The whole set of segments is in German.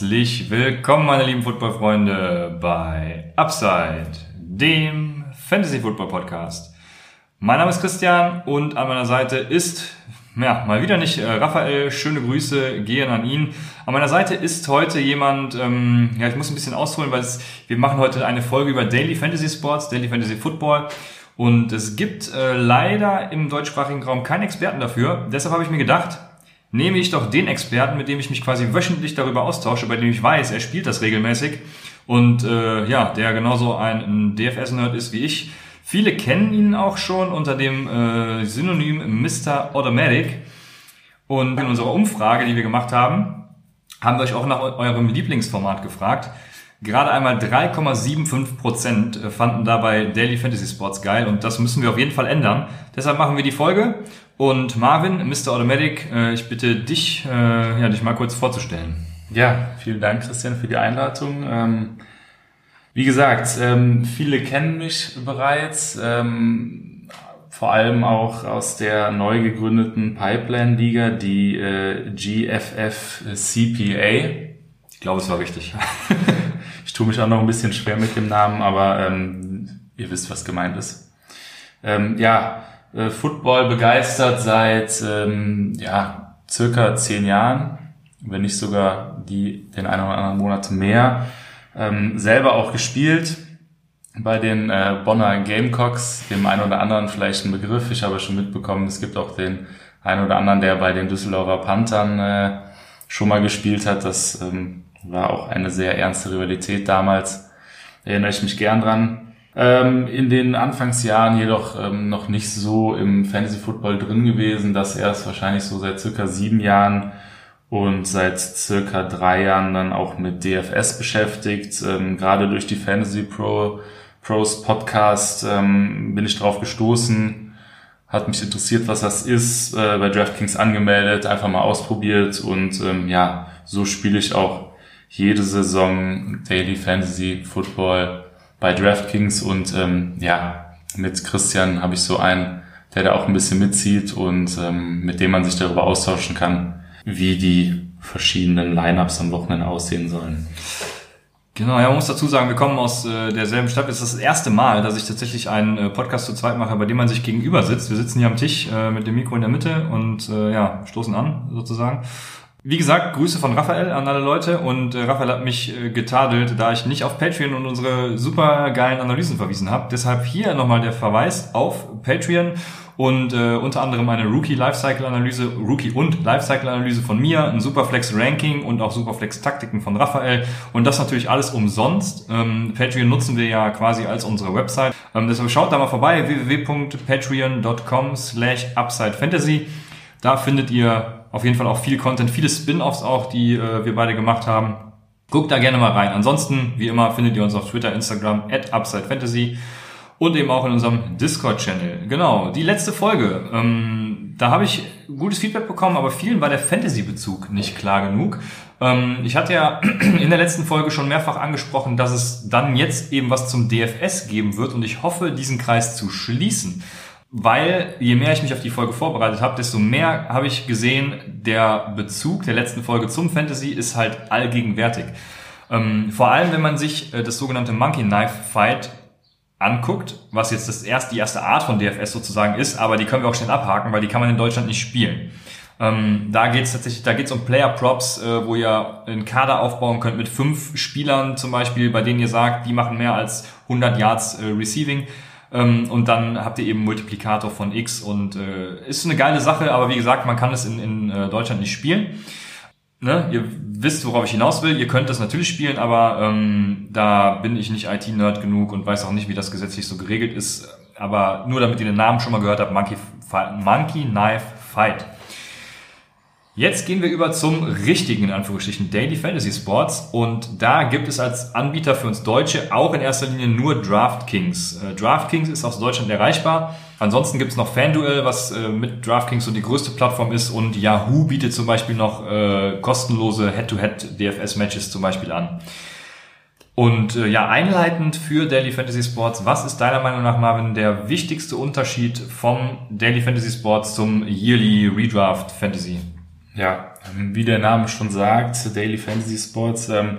Herzlich willkommen, meine lieben Footballfreunde, bei Upside, dem Fantasy Football Podcast. Mein Name ist Christian und an meiner Seite ist, ja, mal wieder nicht äh, Raphael. Schöne Grüße gehen an ihn. An meiner Seite ist heute jemand, ähm, ja, ich muss ein bisschen ausholen, weil es, wir machen heute eine Folge über Daily Fantasy Sports, Daily Fantasy Football. Und es gibt äh, leider im deutschsprachigen Raum keinen Experten dafür. Deshalb habe ich mir gedacht, nehme ich doch den Experten, mit dem ich mich quasi wöchentlich darüber austausche, bei dem ich weiß, er spielt das regelmäßig und äh, ja, der genauso ein, ein DFS-Nerd ist wie ich. Viele kennen ihn auch schon unter dem äh, Synonym Mr. Automatic. Und in unserer Umfrage, die wir gemacht haben, haben wir euch auch nach eurem Lieblingsformat gefragt. Gerade einmal 3,75 Prozent fanden dabei Daily Fantasy Sports geil und das müssen wir auf jeden Fall ändern. Deshalb machen wir die Folge und Marvin, Mr. Automatic, äh, ich bitte dich, äh, ja, dich mal kurz vorzustellen. Ja, vielen Dank, Christian, für die Einladung. Ähm, wie gesagt, ähm, viele kennen mich bereits, ähm, vor allem auch aus der neu gegründeten Pipeline-Liga, die äh, GFF CPA. Ich glaube, es war richtig. ich tue mich auch noch ein bisschen schwer mit dem Namen, aber ihr wisst, was gemeint ist. Ja, äh, Football begeistert seit ähm, ja, circa zehn Jahren, wenn nicht sogar die den einen oder anderen Monat mehr. Ähm, selber auch gespielt bei den äh, Bonner Gamecocks, dem einen oder anderen vielleicht ein Begriff. Ich habe schon mitbekommen, es gibt auch den einen oder anderen, der bei den Düsseldorfer Panthern äh, schon mal gespielt hat. Das ähm, war auch eine sehr ernste Rivalität damals. Erinnere ich mich gern dran. Ähm, in den Anfangsjahren jedoch ähm, noch nicht so im Fantasy Football drin gewesen, das erst wahrscheinlich so seit circa sieben Jahren und seit circa drei Jahren dann auch mit DFS beschäftigt. Ähm, gerade durch die Fantasy Pro Pros Podcast ähm, bin ich drauf gestoßen, hat mich interessiert, was das ist, äh, bei DraftKings angemeldet, einfach mal ausprobiert und ähm, ja, so spiele ich auch jede Saison Daily Fantasy Football bei DraftKings und ähm, ja, mit Christian habe ich so einen, der da auch ein bisschen mitzieht und ähm, mit dem man sich darüber austauschen kann, wie die verschiedenen Lineups am Wochenende aussehen sollen. Genau, ja, man muss dazu sagen, wir kommen aus äh, derselben Stadt. Es ist das erste Mal, dass ich tatsächlich einen äh, Podcast zu zweit mache, bei dem man sich gegenüber sitzt. Wir sitzen hier am Tisch äh, mit dem Mikro in der Mitte und äh, ja, stoßen an sozusagen. Wie gesagt, Grüße von Raphael an alle Leute und äh, Raphael hat mich äh, getadelt, da ich nicht auf Patreon und unsere super geilen Analysen verwiesen habe. Deshalb hier nochmal der Verweis auf Patreon und äh, unter anderem eine Rookie Lifecycle Analyse, Rookie und Lifecycle Analyse von mir, ein Superflex Ranking und auch Superflex Taktiken von Raphael und das natürlich alles umsonst. Ähm, Patreon nutzen wir ja quasi als unsere Website. Ähm, deshalb schaut da mal vorbei www.patreon.com slash upsidefantasy. Da findet ihr auf jeden Fall auch viel Content, viele Spin-offs auch, die äh, wir beide gemacht haben. Guckt da gerne mal rein. Ansonsten, wie immer, findet ihr uns auf Twitter, Instagram, at UpsideFantasy und eben auch in unserem Discord-Channel. Genau, die letzte Folge. Ähm, da habe ich gutes Feedback bekommen, aber vielen war der Fantasy-Bezug nicht klar genug. Ähm, ich hatte ja in der letzten Folge schon mehrfach angesprochen, dass es dann jetzt eben was zum DFS geben wird und ich hoffe, diesen Kreis zu schließen weil je mehr ich mich auf die Folge vorbereitet habe, desto mehr habe ich gesehen, der Bezug der letzten Folge zum Fantasy ist halt allgegenwärtig. Ähm, vor allem, wenn man sich äh, das sogenannte Monkey Knife Fight anguckt, was jetzt das erste, die erste Art von DFS sozusagen ist, aber die können wir auch schnell abhaken, weil die kann man in Deutschland nicht spielen. Ähm, da geht es tatsächlich, da geht es um Player Props, äh, wo ihr einen Kader aufbauen könnt mit fünf Spielern zum Beispiel, bei denen ihr sagt, die machen mehr als 100 Yards äh, Receiving ähm, und dann habt ihr eben Multiplikator von X und äh, ist eine geile Sache, aber wie gesagt, man kann es in, in äh, Deutschland nicht spielen. Ne? Ihr wisst, worauf ich hinaus will. Ihr könnt das natürlich spielen, aber ähm, da bin ich nicht IT-Nerd genug und weiß auch nicht, wie das gesetzlich so geregelt ist. Aber nur damit ihr den Namen schon mal gehört habt, Monkey, Monkey Knife Fight. Jetzt gehen wir über zum richtigen, in Anführungsstrichen, Daily Fantasy Sports. Und da gibt es als Anbieter für uns Deutsche auch in erster Linie nur DraftKings. Äh, DraftKings ist aus Deutschland erreichbar. Ansonsten gibt es noch FanDuel, was äh, mit DraftKings so die größte Plattform ist. Und Yahoo bietet zum Beispiel noch äh, kostenlose Head-to-Head DFS-Matches zum Beispiel an. Und äh, ja, einleitend für Daily Fantasy Sports, was ist deiner Meinung nach, Marvin, der wichtigste Unterschied vom Daily Fantasy Sports zum Yearly Redraft Fantasy? Ja, wie der Name schon sagt, Daily Fantasy Sports, ähm,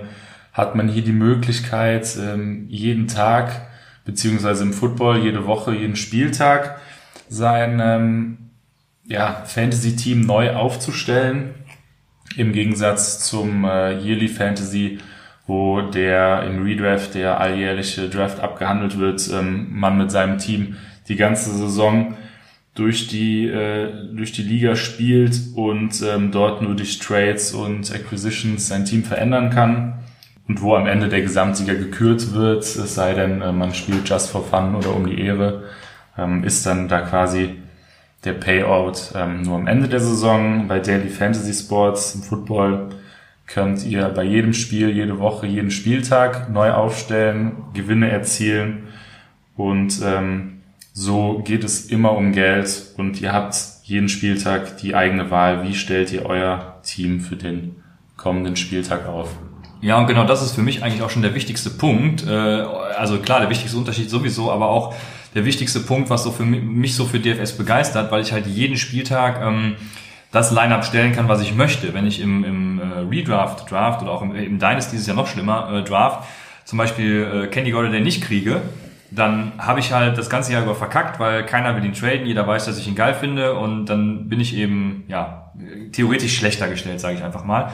hat man hier die Möglichkeit, ähm, jeden Tag, beziehungsweise im Football jede Woche, jeden Spieltag, sein ähm, ja, Fantasy-Team neu aufzustellen. Im Gegensatz zum äh, Yearly Fantasy, wo der im Redraft, der alljährliche Draft abgehandelt wird, ähm, man mit seinem Team die ganze Saison durch die, äh, durch die Liga spielt und ähm, dort nur durch Trades und Acquisitions sein Team verändern kann und wo am Ende der Gesamtsieger gekürt wird, es sei denn, äh, man spielt just for fun oder um die Ehre, ähm, ist dann da quasi der Payout ähm, nur am Ende der Saison. Bei Daily Fantasy Sports im Football könnt ihr bei jedem Spiel, jede Woche, jeden Spieltag neu aufstellen, Gewinne erzielen und ähm, so geht es immer um Geld und ihr habt jeden Spieltag die eigene Wahl. Wie stellt ihr euer Team für den kommenden Spieltag auf? Ja, und genau das ist für mich eigentlich auch schon der wichtigste Punkt. Äh, also klar, der wichtigste Unterschied sowieso, aber auch der wichtigste Punkt, was so für mich so für DFS begeistert, weil ich halt jeden Spieltag ähm, das Line-Up stellen kann, was ich möchte. Wenn ich im, im äh, Redraft, Draft oder auch im, im Dynasty ist ja noch schlimmer, äh, Draft zum Beispiel äh, Kenny Golladay nicht kriege, dann habe ich halt das ganze Jahr über verkackt, weil keiner will ihn traden, jeder weiß, dass ich ihn geil finde und dann bin ich eben ja theoretisch schlechter gestellt, sage ich einfach mal.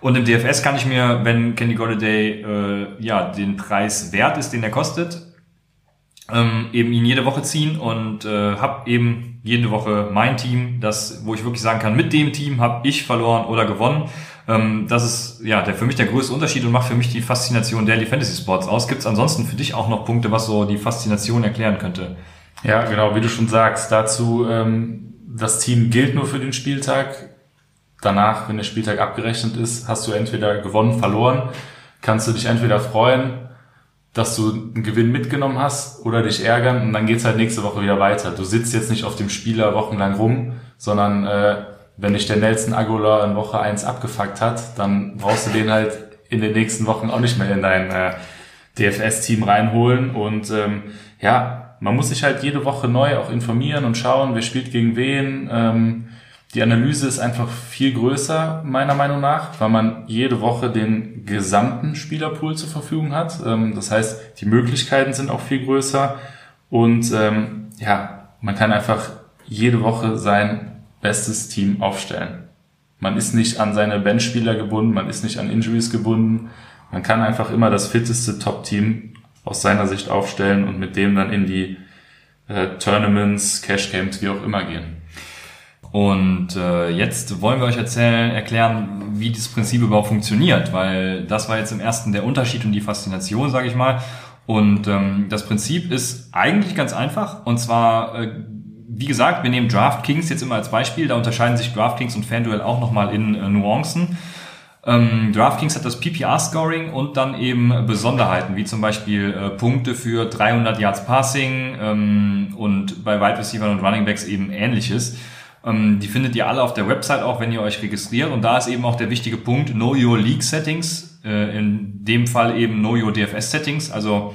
Und im DFS kann ich mir, wenn Kenny Golladay äh, ja den Preis wert ist, den er kostet, ähm, eben ihn jede Woche ziehen und äh, habe eben jede Woche mein Team, das, wo ich wirklich sagen kann, mit dem Team habe ich verloren oder gewonnen. Ähm, das ist ja der für mich der größte Unterschied und macht für mich die Faszination Daily Fantasy Sports aus. Gibt es ansonsten für dich auch noch Punkte, was so die Faszination erklären könnte? Ja, genau, wie du schon sagst, dazu ähm, das Team gilt nur für den Spieltag. Danach, wenn der Spieltag abgerechnet ist, hast du entweder gewonnen, verloren. Kannst du dich entweder freuen dass du einen Gewinn mitgenommen hast oder dich ärgern und dann geht's halt nächste Woche wieder weiter. Du sitzt jetzt nicht auf dem Spieler wochenlang rum, sondern äh, wenn dich der Nelson Aguilar in Woche eins abgefuckt hat, dann brauchst du den halt in den nächsten Wochen auch nicht mehr in dein äh, DFS-Team reinholen. Und ähm, ja, man muss sich halt jede Woche neu auch informieren und schauen, wer spielt gegen wen. Ähm, die Analyse ist einfach viel größer, meiner Meinung nach, weil man jede Woche den gesamten Spielerpool zur Verfügung hat. Ähm, das heißt, die Möglichkeiten sind auch viel größer und ähm, ja, man kann einfach jede Woche sein bestes Team aufstellen. Man ist nicht an seine Benchspieler gebunden, man ist nicht an Injuries gebunden. Man kann einfach immer das fitteste Top-Team aus seiner Sicht aufstellen und mit dem dann in die äh, Tournaments, Cash Games, wie auch immer gehen. Und äh, jetzt wollen wir euch erzählen, erklären, wie dieses Prinzip überhaupt funktioniert, weil das war jetzt im ersten der Unterschied und die Faszination, sage ich mal. Und ähm, das Prinzip ist eigentlich ganz einfach. Und zwar, äh, wie gesagt, wir nehmen DraftKings jetzt immer als Beispiel. Da unterscheiden sich DraftKings und FanDuel auch nochmal in äh, Nuancen. Ähm, DraftKings hat das PPR-Scoring und dann eben Besonderheiten, wie zum Beispiel äh, Punkte für 300 Yards Passing ähm, und bei Wide Receivers und Running Backs eben ähnliches. Ähm, die findet ihr alle auf der Website auch, wenn ihr euch registriert. Und da ist eben auch der wichtige Punkt Know Your League Settings. Äh, in dem Fall eben Know Your DFS Settings. Also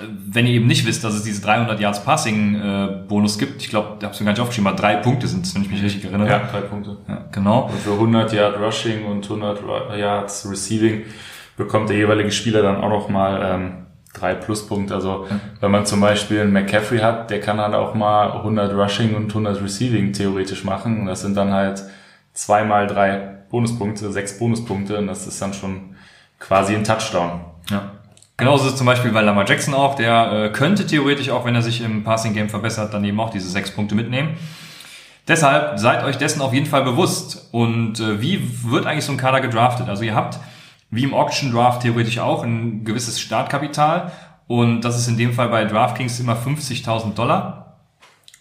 wenn ihr eben nicht wisst, dass es diese 300 Yards Passing äh, Bonus gibt, ich glaube, da ich mir gar nicht aufgeschrieben, aber drei Punkte sind es, wenn ich mich richtig erinnere. Ja, drei Punkte. Ja, genau. Und für 100 Yard Rushing und 100 Yards Receiving bekommt der jeweilige Spieler dann auch noch mal ähm, drei Pluspunkte. Also ja. wenn man zum Beispiel einen McCaffrey hat, der kann halt auch mal 100 Rushing und 100 Receiving theoretisch machen. Das sind dann halt zweimal drei Bonuspunkte, sechs Bonuspunkte und das ist dann schon quasi ein Touchdown. Ja. Genauso ist es zum Beispiel bei Lamar Jackson auch, der äh, könnte theoretisch auch, wenn er sich im Passing Game verbessert, dann eben auch diese sechs Punkte mitnehmen. Deshalb seid euch dessen auf jeden Fall bewusst. Und äh, wie wird eigentlich so ein Kader gedraftet? Also ihr habt wie im Auction Draft theoretisch auch ein gewisses Startkapital. Und das ist in dem Fall bei DraftKings immer 50.000 Dollar.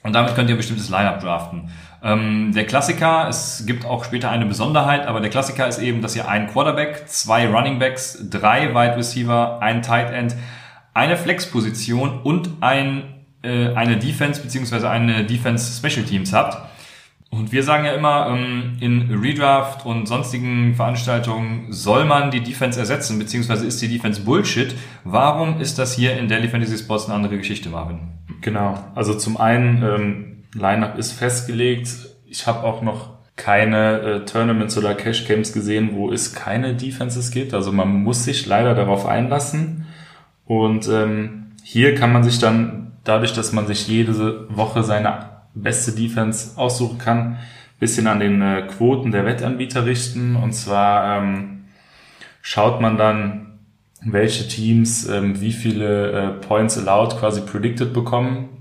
Und damit könnt ihr ein bestimmtes Lineup draften. Ähm, der Klassiker, es gibt auch später eine Besonderheit, aber der Klassiker ist eben, dass ihr einen Quarterback, zwei Running Backs, drei Wide Receiver, ein Tight End, eine Flex-Position und ein, äh, eine Defense beziehungsweise eine Defense Special Teams habt. Und wir sagen ja immer, ähm, in Redraft und sonstigen Veranstaltungen soll man die Defense ersetzen, beziehungsweise ist die Defense Bullshit. Warum ist das hier in Daily Fantasy Sports eine andere Geschichte, Marvin? Genau. Also zum einen, ähm, Lineup ist festgelegt. Ich habe auch noch keine äh, Tournaments oder Cash Camps gesehen, wo es keine Defenses gibt. Also man muss sich leider darauf einlassen. Und ähm, hier kann man sich dann, dadurch, dass man sich jede Woche seine beste Defense aussuchen kann, bisschen an den äh, Quoten der Wettanbieter richten. Und zwar ähm, schaut man dann, welche Teams ähm, wie viele äh, Points allowed quasi predicted bekommen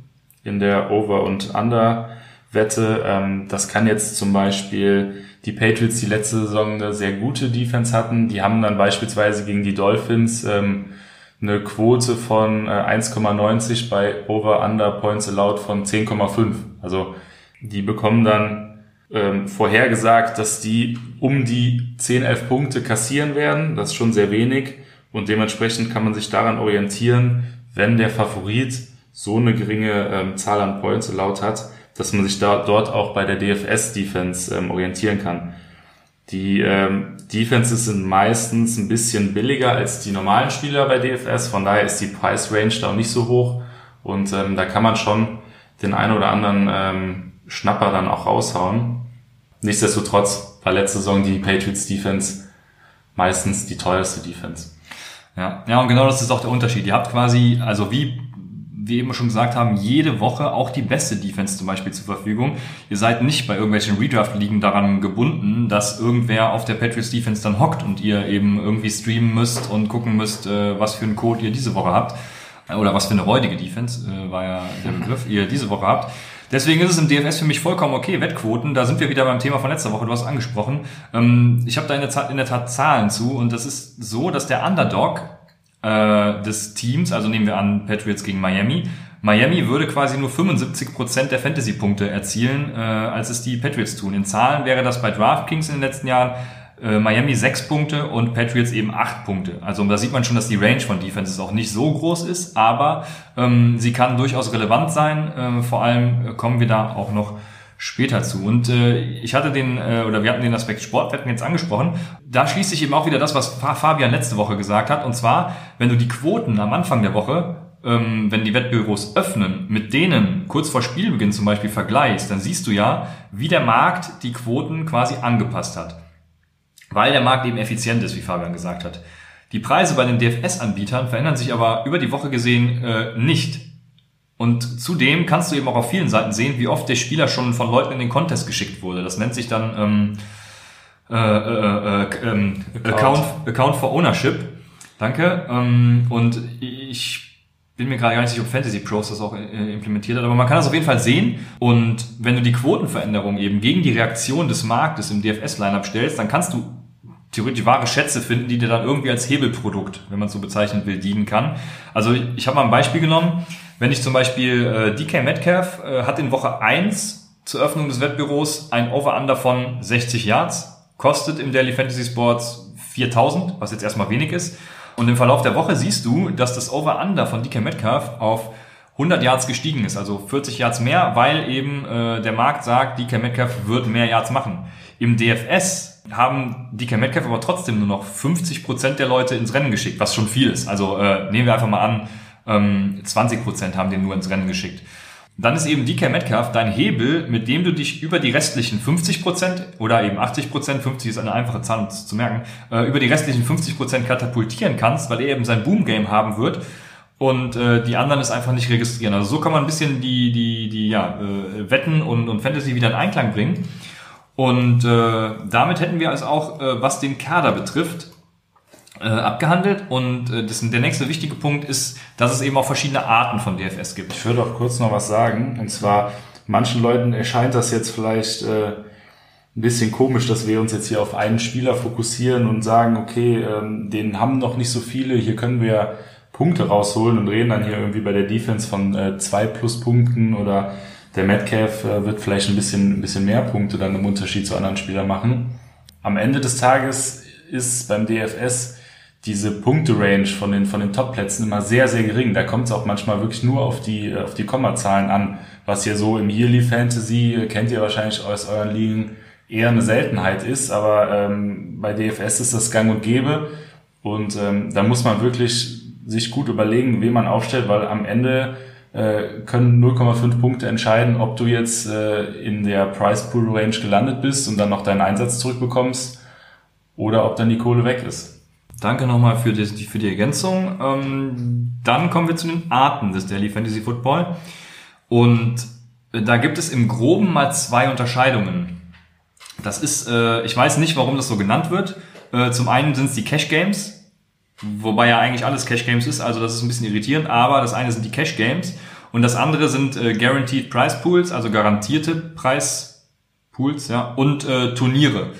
in der Over- und Under-Wette. Ähm, das kann jetzt zum Beispiel die Patriots, die letzte Saison eine sehr gute Defense hatten, die haben dann beispielsweise gegen die Dolphins ähm, eine Quote von äh, 1,90 bei Over-Under Points allowed von 10,5. Also die bekommen dann ähm, vorhergesagt, dass die um die 10, 11 Punkte kassieren werden. Das ist schon sehr wenig. Und dementsprechend kann man sich daran orientieren, wenn der Favorit so eine geringe ähm, Zahl an Points allowed hat, dass man sich da, dort auch bei der DFS-Defense ähm, orientieren kann. Die ähm, Defenses sind meistens ein bisschen billiger als die normalen Spieler bei DFS, von daher ist die Price Range da auch nicht so hoch und ähm, da kann man schon den einen oder anderen ähm, Schnapper dann auch raushauen. Nichtsdestotrotz war letzte Saison die Patriots Defense meistens die teuerste Defense. Ja, ja, und genau das ist auch der Unterschied. Ihr habt quasi, also wie wir eben schon gesagt haben, jede Woche auch die beste Defense zum Beispiel zur Verfügung. Ihr seid nicht bei irgendwelchen Redraft-Ligen daran gebunden, dass irgendwer auf der Patriots Defense dann hockt und ihr eben irgendwie streamen müsst und gucken müsst, äh, was für einen Code ihr diese Woche habt. Oder was für eine räudige Defense, äh, war ja der Begriff, ihr diese Woche habt. Deswegen ist es im DFS für mich vollkommen okay. Wettquoten, da sind wir wieder beim Thema von letzter Woche, du hast angesprochen. Ähm, ich habe da in der, Tat, in der Tat Zahlen zu und das ist so, dass der Underdog äh, des Teams, also nehmen wir an Patriots gegen Miami, Miami würde quasi nur 75% der Fantasy-Punkte erzielen, äh, als es die Patriots tun. In Zahlen wäre das bei DraftKings in den letzten Jahren äh, Miami 6 Punkte und Patriots eben 8 Punkte. Also da sieht man schon, dass die Range von Defenses auch nicht so groß ist, aber ähm, sie kann durchaus relevant sein. Äh, vor allem äh, kommen wir da auch noch später zu. Und äh, ich hatte den, äh, oder wir hatten den Aspekt Sportwetten jetzt angesprochen. Da schließt sich eben auch wieder das, was Fabian letzte Woche gesagt hat. Und zwar, wenn du die Quoten am Anfang der Woche ähm, wenn die Wettbüros öffnen, mit denen kurz vor Spielbeginn zum Beispiel vergleichst, dann siehst du ja, wie der Markt die Quoten quasi angepasst hat weil der Markt eben effizient ist, wie Fabian gesagt hat. Die Preise bei den DFS-Anbietern verändern sich aber über die Woche gesehen äh, nicht. Und zudem kannst du eben auch auf vielen Seiten sehen, wie oft der Spieler schon von Leuten in den Contest geschickt wurde. Das nennt sich dann ähm, äh, äh, äh, ähm, Account. Account for Ownership. Danke. Ähm, und ich bin mir gerade gar nicht sicher, ob Fantasy Pros das auch äh, implementiert hat, aber man kann das auf jeden Fall sehen. Und wenn du die Quotenveränderung eben gegen die Reaktion des Marktes im DFS-Lineup stellst, dann kannst du theoretisch wahre Schätze finden, die dir dann irgendwie als Hebelprodukt, wenn man es so bezeichnen will, dienen kann. Also ich habe mal ein Beispiel genommen. Wenn ich zum Beispiel äh, DK Metcalf äh, hat in Woche 1 zur Öffnung des Wettbüros ein Over-Under von 60 Yards, kostet im Daily Fantasy Sports 4000, was jetzt erstmal wenig ist. Und im Verlauf der Woche siehst du, dass das Over-Under von DK Metcalf auf 100 Yards gestiegen ist, also 40 Yards mehr, weil eben äh, der Markt sagt, DK Metcalf wird mehr Yards machen. Im DFS haben DK Metcalf aber trotzdem nur noch 50 Prozent der Leute ins Rennen geschickt, was schon viel ist. Also äh, nehmen wir einfach mal an, ähm, 20 Prozent haben den nur ins Rennen geschickt. Dann ist eben DK Metcalf dein Hebel, mit dem du dich über die restlichen 50% oder eben 80%, 50 ist eine einfache Zahl um zu merken, äh, über die restlichen 50% katapultieren kannst, weil er eben sein Boom-Game haben wird und äh, die anderen es einfach nicht registrieren. Also so kann man ein bisschen die, die, die ja, äh, Wetten und, und Fantasy wieder in Einklang bringen. Und äh, damit hätten wir also auch, äh, was den Kader betrifft, äh, abgehandelt. Und äh, das, der nächste wichtige Punkt ist, dass es eben auch verschiedene Arten von DFS gibt. Ich würde auch kurz noch was sagen. Und zwar, manchen Leuten erscheint das jetzt vielleicht äh, ein bisschen komisch, dass wir uns jetzt hier auf einen Spieler fokussieren und sagen, okay, ähm, den haben noch nicht so viele, hier können wir Punkte rausholen und reden dann hier irgendwie bei der Defense von äh, zwei Pluspunkten oder der Metcalf äh, wird vielleicht ein bisschen, ein bisschen mehr Punkte dann im Unterschied zu anderen Spielern machen. Am Ende des Tages ist beim DFS diese Punkte-Range von den, von den Top-Plätzen immer sehr, sehr gering. Da kommt es auch manchmal wirklich nur auf die, auf die Kommazahlen an. Was hier so im Yearly Fantasy, äh, kennt ihr wahrscheinlich aus euren Ligen, eher eine Seltenheit ist. Aber ähm, bei DFS ist das gang und gäbe. Und ähm, da muss man wirklich sich gut überlegen, wen man aufstellt, weil am Ende äh, können 0,5 Punkte entscheiden, ob du jetzt äh, in der Price Pool Range gelandet bist und dann noch deinen Einsatz zurückbekommst oder ob dann die Kohle weg ist. Danke nochmal für die, für die Ergänzung. Ähm, dann kommen wir zu den Arten des Daily Fantasy Football. Und da gibt es im Groben mal zwei Unterscheidungen. Das ist, äh, ich weiß nicht, warum das so genannt wird. Äh, zum einen sind es die Cash Games, wobei ja eigentlich alles Cash Games ist, also das ist ein bisschen irritierend, aber das eine sind die Cash Games und das andere sind äh, Guaranteed Price Pools, also garantierte Preispools, ja, und äh, Turniere.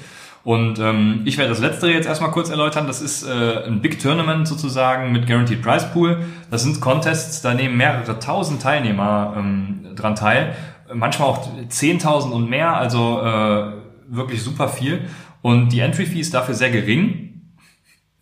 Und ähm, ich werde das letztere jetzt erstmal kurz erläutern. Das ist äh, ein Big Tournament sozusagen mit Guaranteed Price Pool. Das sind Contests, da nehmen mehrere tausend Teilnehmer ähm, dran teil. Manchmal auch zehntausend und mehr, also äh, wirklich super viel. Und die Entry Fee ist dafür sehr gering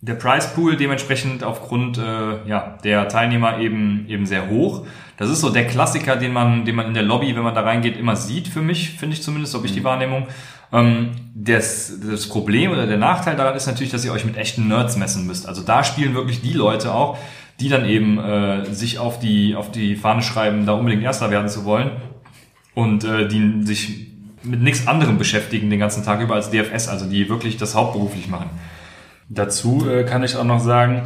der Price Pool dementsprechend aufgrund äh, ja, der Teilnehmer eben eben sehr hoch. Das ist so der Klassiker, den man den man in der Lobby, wenn man da reingeht, immer sieht für mich, finde ich zumindest, ob ich die mhm. Wahrnehmung. Ähm, das, das Problem oder der Nachteil daran ist natürlich, dass ihr euch mit echten Nerds messen müsst. Also da spielen wirklich die Leute auch, die dann eben äh, sich auf die auf die Fahne schreiben, da unbedingt Erster werden zu wollen und äh, die sich mit nichts anderem beschäftigen den ganzen Tag über als DFS, also die wirklich das hauptberuflich machen. Dazu äh, kann ich auch noch sagen,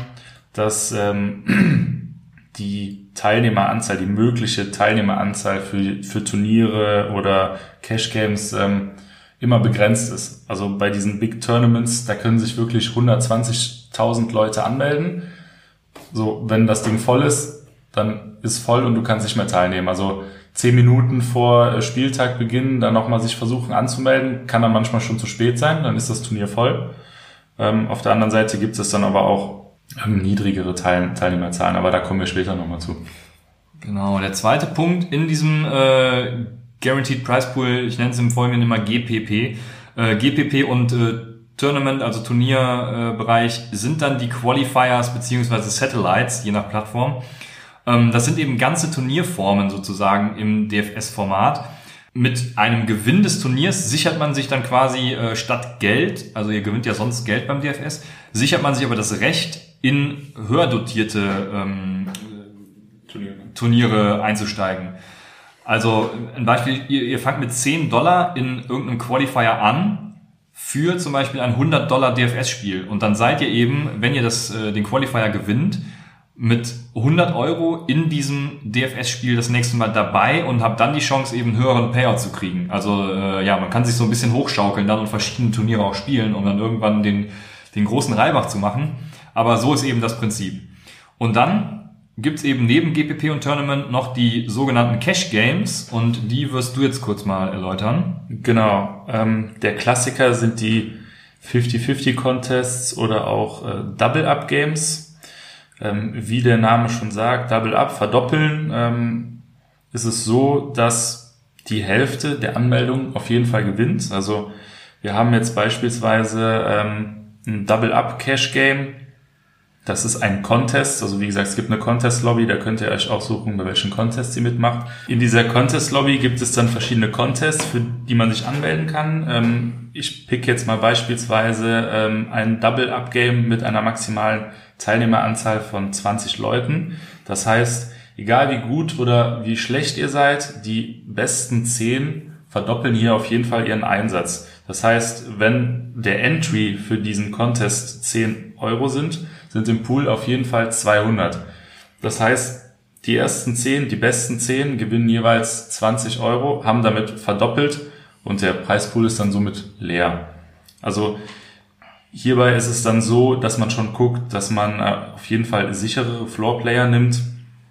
dass ähm, die Teilnehmeranzahl, die mögliche Teilnehmeranzahl für, für Turniere oder Cash Games ähm, immer begrenzt ist. Also bei diesen Big Tournaments, da können sich wirklich 120.000 Leute anmelden. So, wenn das Ding voll ist, dann ist voll und du kannst nicht mehr teilnehmen. Also zehn Minuten vor Spieltag beginnen, dann nochmal sich versuchen anzumelden, kann dann manchmal schon zu spät sein, dann ist das Turnier voll. Ähm, auf der anderen Seite gibt es dann aber auch ähm, niedrigere Teil Teilnehmerzahlen, aber da kommen wir später nochmal zu. Genau, der zweite Punkt in diesem äh, Guaranteed Price Pool, ich nenne es im Folgenden immer GPP. Äh, GPP und äh, Tournament, also Turnierbereich, sind dann die Qualifiers beziehungsweise Satellites, je nach Plattform. Ähm, das sind eben ganze Turnierformen sozusagen im DFS-Format mit einem Gewinn des Turniers sichert man sich dann quasi äh, statt Geld, also ihr gewinnt ja sonst Geld beim DFS, sichert man sich aber das Recht, in höher dotierte ähm, Turniere. Turniere einzusteigen. Also ein Beispiel, ihr, ihr fangt mit 10 Dollar in irgendeinem Qualifier an für zum Beispiel ein 100 Dollar DFS-Spiel und dann seid ihr eben, wenn ihr das, äh, den Qualifier gewinnt, mit 100 Euro in diesem DFS-Spiel das nächste Mal dabei und habe dann die Chance, eben höheren Payout zu kriegen. Also äh, ja, man kann sich so ein bisschen hochschaukeln dann und verschiedene Turniere auch spielen, um dann irgendwann den, den großen Reibach zu machen. Aber so ist eben das Prinzip. Und dann gibt's eben neben GPP und Tournament noch die sogenannten Cash Games und die wirst du jetzt kurz mal erläutern. Genau. Ähm, der Klassiker sind die 50-50 Contests oder auch äh, Double-Up Games ähm, wie der Name schon sagt, Double Up, verdoppeln, ähm, ist es so, dass die Hälfte der Anmeldungen auf jeden Fall gewinnt. Also wir haben jetzt beispielsweise ähm, ein Double Up Cash Game. Das ist ein Contest. Also wie gesagt, es gibt eine Contest Lobby, da könnt ihr euch auch suchen, bei welchen Contests ihr mitmacht. In dieser Contest Lobby gibt es dann verschiedene Contests, für die man sich anmelden kann. Ähm, ich pick jetzt mal beispielsweise ähm, ein Double Up Game mit einer maximalen Teilnehmeranzahl von 20 Leuten. Das heißt, egal wie gut oder wie schlecht ihr seid, die besten 10 verdoppeln hier auf jeden Fall ihren Einsatz. Das heißt, wenn der Entry für diesen Contest 10 Euro sind, sind im Pool auf jeden Fall 200. Das heißt, die ersten 10, die besten 10 gewinnen jeweils 20 Euro, haben damit verdoppelt und der Preispool ist dann somit leer. Also Hierbei ist es dann so, dass man schon guckt, dass man äh, auf jeden Fall sicherere Floorplayer nimmt,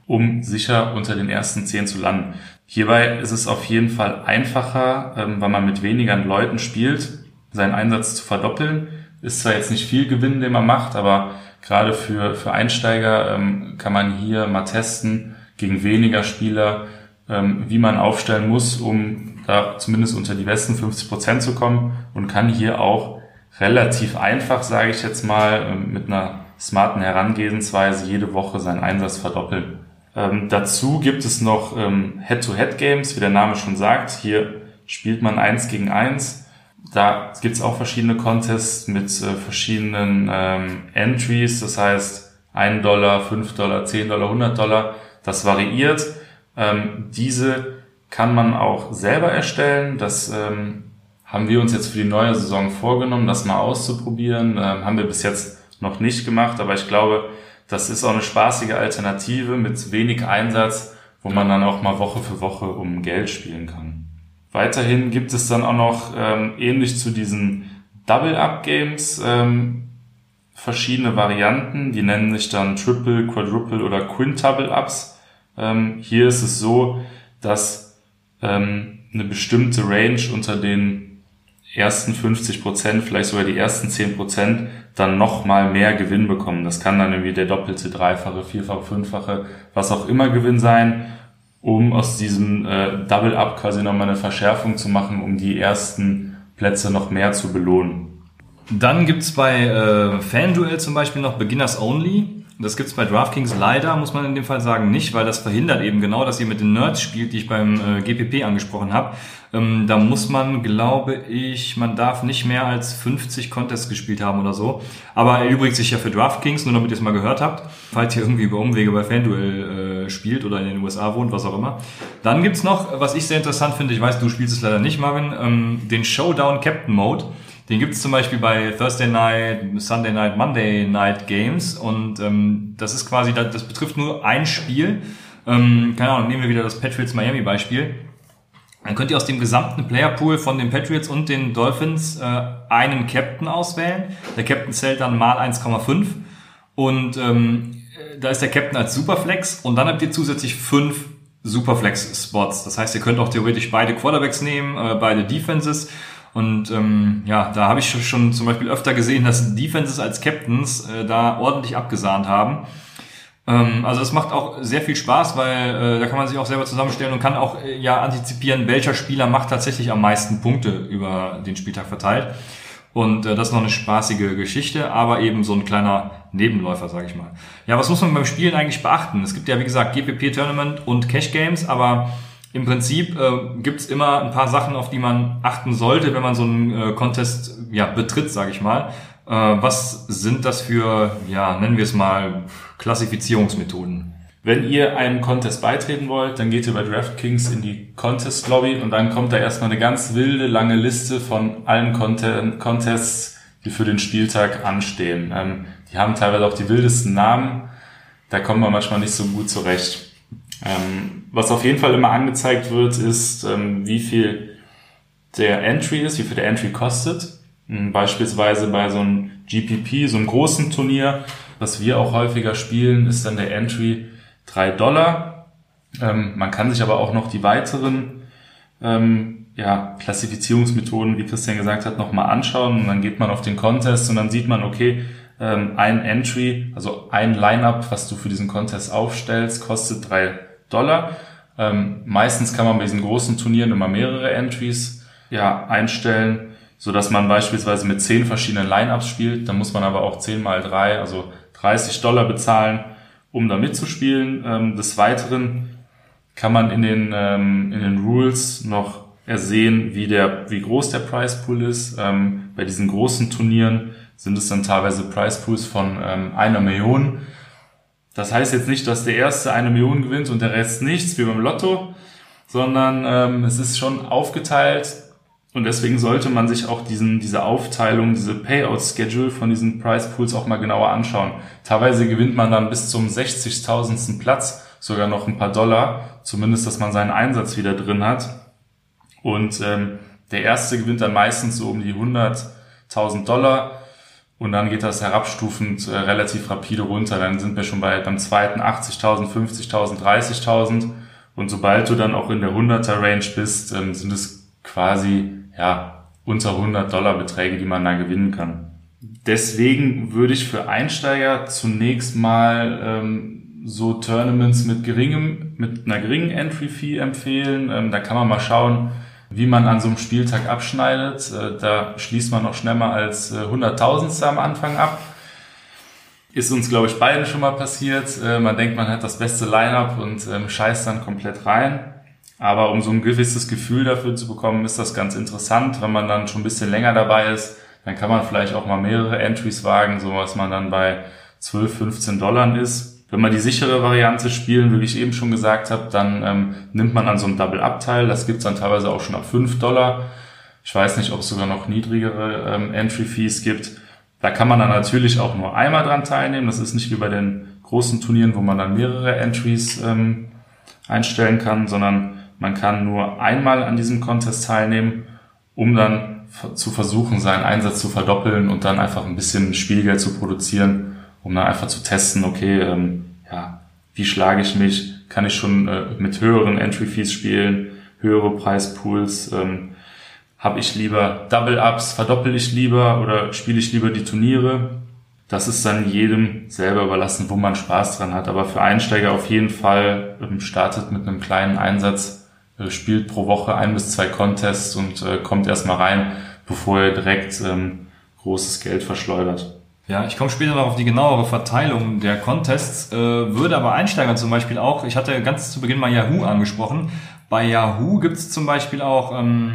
um sicher unter den ersten zehn zu landen. Hierbei ist es auf jeden Fall einfacher, ähm, weil man mit weniger Leuten spielt, seinen Einsatz zu verdoppeln. Ist zwar jetzt nicht viel Gewinn, den man macht, aber gerade für, für Einsteiger ähm, kann man hier mal testen gegen weniger Spieler, ähm, wie man aufstellen muss, um da zumindest unter die besten 50 Prozent zu kommen und kann hier auch relativ einfach, sage ich jetzt mal, ähm, mit einer smarten Herangehensweise jede Woche seinen Einsatz verdoppeln. Ähm, dazu gibt es noch ähm, Head-to-Head-Games, wie der Name schon sagt. Hier spielt man eins gegen eins. Da gibt es auch verschiedene Contests mit äh, verschiedenen ähm, Entries, das heißt 1 Dollar, 5 Dollar, 10 Dollar, 100 Dollar. Das variiert. Ähm, diese kann man auch selber erstellen. Das ähm, haben wir uns jetzt für die neue Saison vorgenommen, das mal auszuprobieren. Ähm, haben wir bis jetzt noch nicht gemacht, aber ich glaube, das ist auch eine spaßige Alternative mit wenig Einsatz, wo man dann auch mal Woche für Woche um Geld spielen kann. Weiterhin gibt es dann auch noch ähm, ähnlich zu diesen Double-Up-Games ähm, verschiedene Varianten, die nennen sich dann Triple, Quadruple oder Quintuple-Ups. Ähm, hier ist es so, dass ähm, eine bestimmte Range unter den ersten 50 Prozent, vielleicht sogar die ersten 10 Prozent, dann nochmal mehr Gewinn bekommen. Das kann dann irgendwie der doppelte, dreifache, vierfache, fünffache, was auch immer Gewinn sein, um aus diesem äh, Double-Up quasi nochmal eine Verschärfung zu machen, um die ersten Plätze noch mehr zu belohnen. Dann gibt's bei äh, FanDuel zum Beispiel noch Beginners Only. Das gibt's bei DraftKings leider, muss man in dem Fall sagen, nicht, weil das verhindert eben genau, dass ihr mit den Nerds spielt, die ich beim äh, GPP angesprochen habe. Ähm, da muss man, glaube ich, man darf nicht mehr als 50 Contests gespielt haben oder so. Aber er übrigt sich ja für DraftKings, nur damit ihr es mal gehört habt. Falls ihr irgendwie über Umwege bei FanDuel äh, spielt oder in den USA wohnt, was auch immer. Dann gibt's noch, was ich sehr interessant finde, ich weiß, du spielst es leider nicht, Marvin, ähm, den Showdown Captain Mode. Den gibt es zum Beispiel bei Thursday Night, Sunday Night, Monday Night Games und ähm, das ist quasi, das, das betrifft nur ein Spiel. Ähm, keine Ahnung, nehmen wir wieder das Patriots Miami Beispiel. Dann könnt ihr aus dem gesamten Playerpool von den Patriots und den Dolphins äh, einen Captain auswählen. Der Captain zählt dann mal 1,5 und ähm, da ist der Captain als Superflex und dann habt ihr zusätzlich fünf Superflex-Spots. Das heißt, ihr könnt auch theoretisch beide Quarterbacks nehmen, äh, beide Defenses und ähm, ja, da habe ich schon zum Beispiel öfter gesehen, dass Defenses als Captains äh, da ordentlich abgesahnt haben. Ähm, also es macht auch sehr viel Spaß, weil äh, da kann man sich auch selber zusammenstellen und kann auch äh, ja antizipieren, welcher Spieler macht tatsächlich am meisten Punkte über den Spieltag verteilt. Und äh, das ist noch eine spaßige Geschichte, aber eben so ein kleiner Nebenläufer, sage ich mal. Ja, was muss man beim Spielen eigentlich beachten? Es gibt ja, wie gesagt, GPP-Tournament und Cash-Games, aber im Prinzip äh, gibt es immer ein paar Sachen, auf die man achten sollte, wenn man so einen äh, Contest ja, betritt, sage ich mal. Äh, was sind das für, ja, nennen wir es mal, Klassifizierungsmethoden? Wenn ihr einem Contest beitreten wollt, dann geht ihr bei DraftKings in die Contest Lobby und dann kommt da erstmal eine ganz wilde, lange Liste von allen Content Contests, die für den Spieltag anstehen. Ähm, die haben teilweise auch die wildesten Namen. Da kommt man manchmal nicht so gut zurecht. Ähm, was auf jeden Fall immer angezeigt wird, ist, ähm, wie viel der Entry ist, wie viel der Entry kostet. Ähm, beispielsweise bei so einem GPP, so einem großen Turnier, was wir auch häufiger spielen, ist dann der Entry drei Dollar. Ähm, man kann sich aber auch noch die weiteren ähm, ja, Klassifizierungsmethoden, wie Christian gesagt hat, nochmal anschauen. Und dann geht man auf den Contest und dann sieht man, okay, ähm, ein Entry, also ein Lineup, was du für diesen Contest aufstellst, kostet drei Dollar. Ähm, meistens kann man bei diesen großen Turnieren immer mehrere Entries ja, einstellen, so dass man beispielsweise mit zehn verschiedenen Lineups spielt. Dann muss man aber auch 10 mal 3, also 30 Dollar bezahlen, um da mitzuspielen. Ähm, des Weiteren kann man in den, ähm, in den Rules noch ersehen, wie, der, wie groß der Price Pool ist. Ähm, bei diesen großen Turnieren sind es dann teilweise Price Pools von ähm, einer Million. Das heißt jetzt nicht, dass der Erste eine Million gewinnt und der Rest nichts, wie beim Lotto, sondern ähm, es ist schon aufgeteilt und deswegen sollte man sich auch diesen, diese Aufteilung, diese Payout-Schedule von diesen Price Pools auch mal genauer anschauen. Teilweise gewinnt man dann bis zum 60.000. Platz sogar noch ein paar Dollar, zumindest, dass man seinen Einsatz wieder drin hat. Und ähm, der Erste gewinnt dann meistens so um die 100.000 Dollar und dann geht das herabstufend äh, relativ rapide runter. Dann sind wir schon bei beim zweiten 80.000, 50.000, 30.000. Und sobald du dann auch in der 100er Range bist, ähm, sind es quasi ja unter 100 Dollar Beträge, die man da gewinnen kann. Deswegen würde ich für Einsteiger zunächst mal ähm, so Tournaments mit geringem, mit einer geringen Entry Fee empfehlen. Ähm, da kann man mal schauen, wie man an so einem Spieltag abschneidet. Äh, da schließt man noch schneller als äh, Hunderttausendste am Anfang ab. Ist uns, glaube ich, beiden schon mal passiert. Äh, man denkt, man hat das beste Line-up und ähm, scheißt dann komplett rein. Aber um so ein gewisses Gefühl dafür zu bekommen, ist das ganz interessant. Wenn man dann schon ein bisschen länger dabei ist, dann kann man vielleicht auch mal mehrere Entries wagen, so was man dann bei 12, 15 Dollar ist. Wenn man die sichere Variante spielen will, wie ich eben schon gesagt habe, dann ähm, nimmt man an so einem Double-Up-Teil. Das gibt's dann teilweise auch schon ab 5 Dollar. Ich weiß nicht, ob es sogar noch niedrigere ähm, Entry-Fees gibt. Da kann man dann natürlich auch nur einmal dran teilnehmen. Das ist nicht wie bei den großen Turnieren, wo man dann mehrere Entries ähm, einstellen kann, sondern man kann nur einmal an diesem Contest teilnehmen, um dann zu versuchen, seinen Einsatz zu verdoppeln und dann einfach ein bisschen Spielgeld zu produzieren, um dann einfach zu testen, okay, ähm, ja, wie schlage ich mich? Kann ich schon äh, mit höheren Entry-Fees spielen, höhere Preispools? Ähm, Habe ich lieber Double-Ups, verdoppel ich lieber oder spiele ich lieber die Turniere? Das ist dann jedem selber überlassen, wo man Spaß dran hat. Aber für Einsteiger auf jeden Fall ähm, startet mit einem kleinen Einsatz, äh, spielt pro Woche ein bis zwei Contests und äh, kommt erstmal rein, bevor er direkt ähm, großes Geld verschleudert. Ja, ich komme später noch auf die genauere Verteilung der Contests, äh, würde aber Einsteigern zum Beispiel auch, ich hatte ganz zu Beginn mal Yahoo angesprochen, bei Yahoo gibt es zum Beispiel auch, ähm,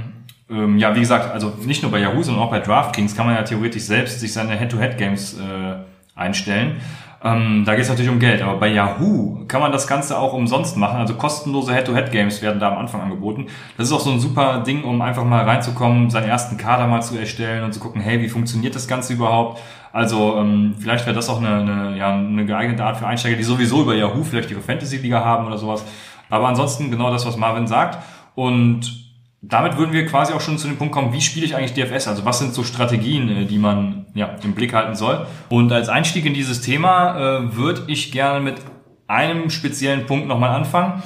ähm, ja, wie gesagt, also nicht nur bei Yahoo, sondern auch bei DraftKings kann man ja theoretisch selbst sich seine Head-to-Head-Games äh, einstellen. Ähm, da geht es natürlich um Geld, aber bei Yahoo kann man das Ganze auch umsonst machen. Also kostenlose Head-to-Head-Games werden da am Anfang angeboten. Das ist auch so ein super Ding, um einfach mal reinzukommen, seinen ersten Kader mal zu erstellen und zu gucken, hey, wie funktioniert das Ganze überhaupt? Also ähm, vielleicht wäre das auch eine, eine, ja, eine geeignete Art für Einsteiger, die sowieso über Yahoo vielleicht ihre Fantasy-Liga haben oder sowas. Aber ansonsten genau das, was Marvin sagt. Und damit würden wir quasi auch schon zu dem Punkt kommen, wie spiele ich eigentlich DFS? Also was sind so Strategien, äh, die man ja, im Blick halten soll? Und als Einstieg in dieses Thema äh, würde ich gerne mit einem speziellen Punkt nochmal anfangen.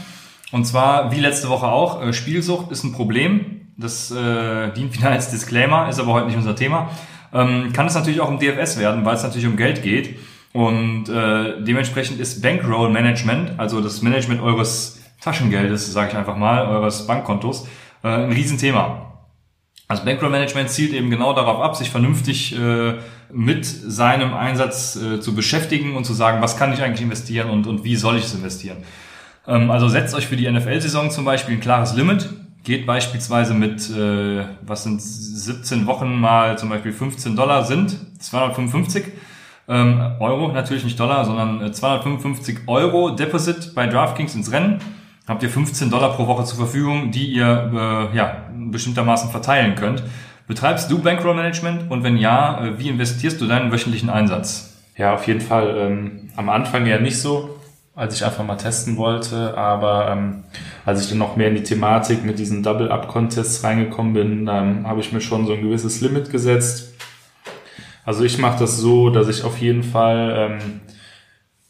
Und zwar, wie letzte Woche auch, äh, Spielsucht ist ein Problem. Das äh, dient wieder als Disclaimer, ist aber heute nicht unser Thema. Ähm, kann es natürlich auch im DFS werden, weil es natürlich um Geld geht. Und äh, dementsprechend ist Bankroll Management, also das Management eures Taschengeldes, sage ich einfach mal, eures Bankkontos, äh, ein Riesenthema. Also Bankroll Management zielt eben genau darauf ab, sich vernünftig äh, mit seinem Einsatz äh, zu beschäftigen und zu sagen, was kann ich eigentlich investieren und, und wie soll ich es investieren. Ähm, also setzt euch für die NFL-Saison zum Beispiel ein klares Limit, geht beispielsweise mit, äh, was sind 17 Wochen mal zum Beispiel 15 Dollar sind, 255 ähm, Euro, natürlich nicht Dollar, sondern 255 äh, Euro Deposit bei DraftKings ins Rennen habt ihr 15 Dollar pro Woche zur Verfügung, die ihr äh, ja, bestimmtermaßen verteilen könnt. Betreibst du Bankroll Management und wenn ja, äh, wie investierst du deinen wöchentlichen Einsatz? Ja, auf jeden Fall. Ähm, am Anfang ja nicht so, als ich einfach mal testen wollte, aber ähm, als ich dann noch mehr in die Thematik mit diesen Double-Up-Contests reingekommen bin, dann habe ich mir schon so ein gewisses Limit gesetzt. Also ich mache das so, dass ich auf jeden Fall ähm,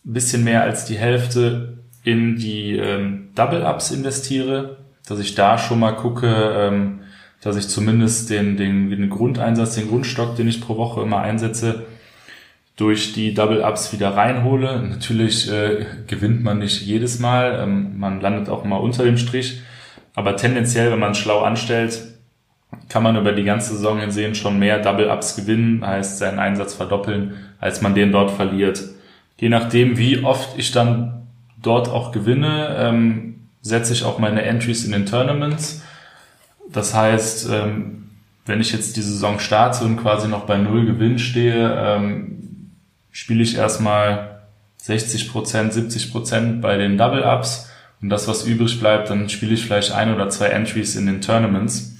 ein bisschen mehr als die Hälfte in die ähm, Double-Ups investiere, dass ich da schon mal gucke, ähm, dass ich zumindest den, den, den Grundeinsatz, den Grundstock, den ich pro Woche immer einsetze, durch die Double-Ups wieder reinhole. Natürlich äh, gewinnt man nicht jedes Mal, ähm, man landet auch mal unter dem Strich, aber tendenziell, wenn man es schlau anstellt, kann man über die ganze Saison hinsehen schon mehr Double-Ups gewinnen, heißt seinen Einsatz verdoppeln, als man den dort verliert. Je nachdem, wie oft ich dann dort auch gewinne, ähm, setze ich auch meine Entries in den Tournaments. Das heißt, ähm, wenn ich jetzt die Saison starte und quasi noch bei Null Gewinn stehe, ähm, spiele ich erstmal 60% 70% bei den Double-Ups und das, was übrig bleibt, dann spiele ich vielleicht ein oder zwei Entries in den Tournaments.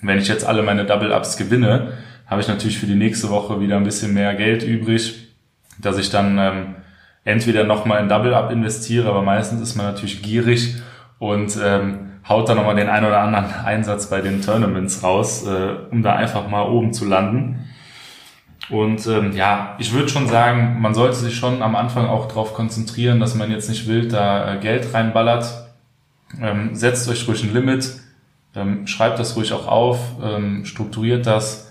Wenn ich jetzt alle meine Double-Ups gewinne, habe ich natürlich für die nächste Woche wieder ein bisschen mehr Geld übrig, dass ich dann ähm, entweder nochmal in Double-Up investiere, aber meistens ist man natürlich gierig und ähm, haut dann nochmal den ein oder anderen Einsatz bei den Tournaments raus, äh, um da einfach mal oben zu landen. Und ähm, ja, ich würde schon sagen, man sollte sich schon am Anfang auch darauf konzentrieren, dass man jetzt nicht wild da äh, Geld reinballert. Ähm, setzt euch ruhig ein Limit, ähm, schreibt das ruhig auch auf, ähm, strukturiert das,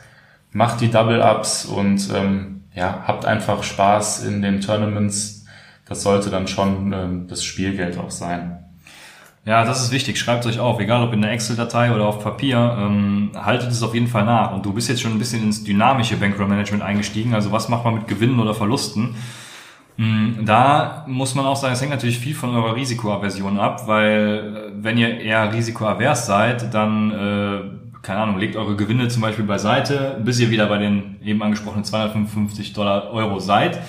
macht die Double-Ups und ähm, ja, habt einfach Spaß in den Tournaments, das sollte dann schon ähm, das Spielgeld auch sein. Ja, das ist wichtig. Schreibt euch auf, egal ob in der Excel-Datei oder auf Papier, ähm, haltet es auf jeden Fall nach. Und du bist jetzt schon ein bisschen ins dynamische Bankroll-Management eingestiegen. Also was macht man mit Gewinnen oder Verlusten? Mm, da muss man auch sagen, es hängt natürlich viel von eurer Risikoaversion ab, weil äh, wenn ihr eher risikoavers seid, dann, äh, keine Ahnung, legt eure Gewinne zum Beispiel beiseite, bis ihr wieder bei den eben angesprochenen 255 Dollar Euro seid.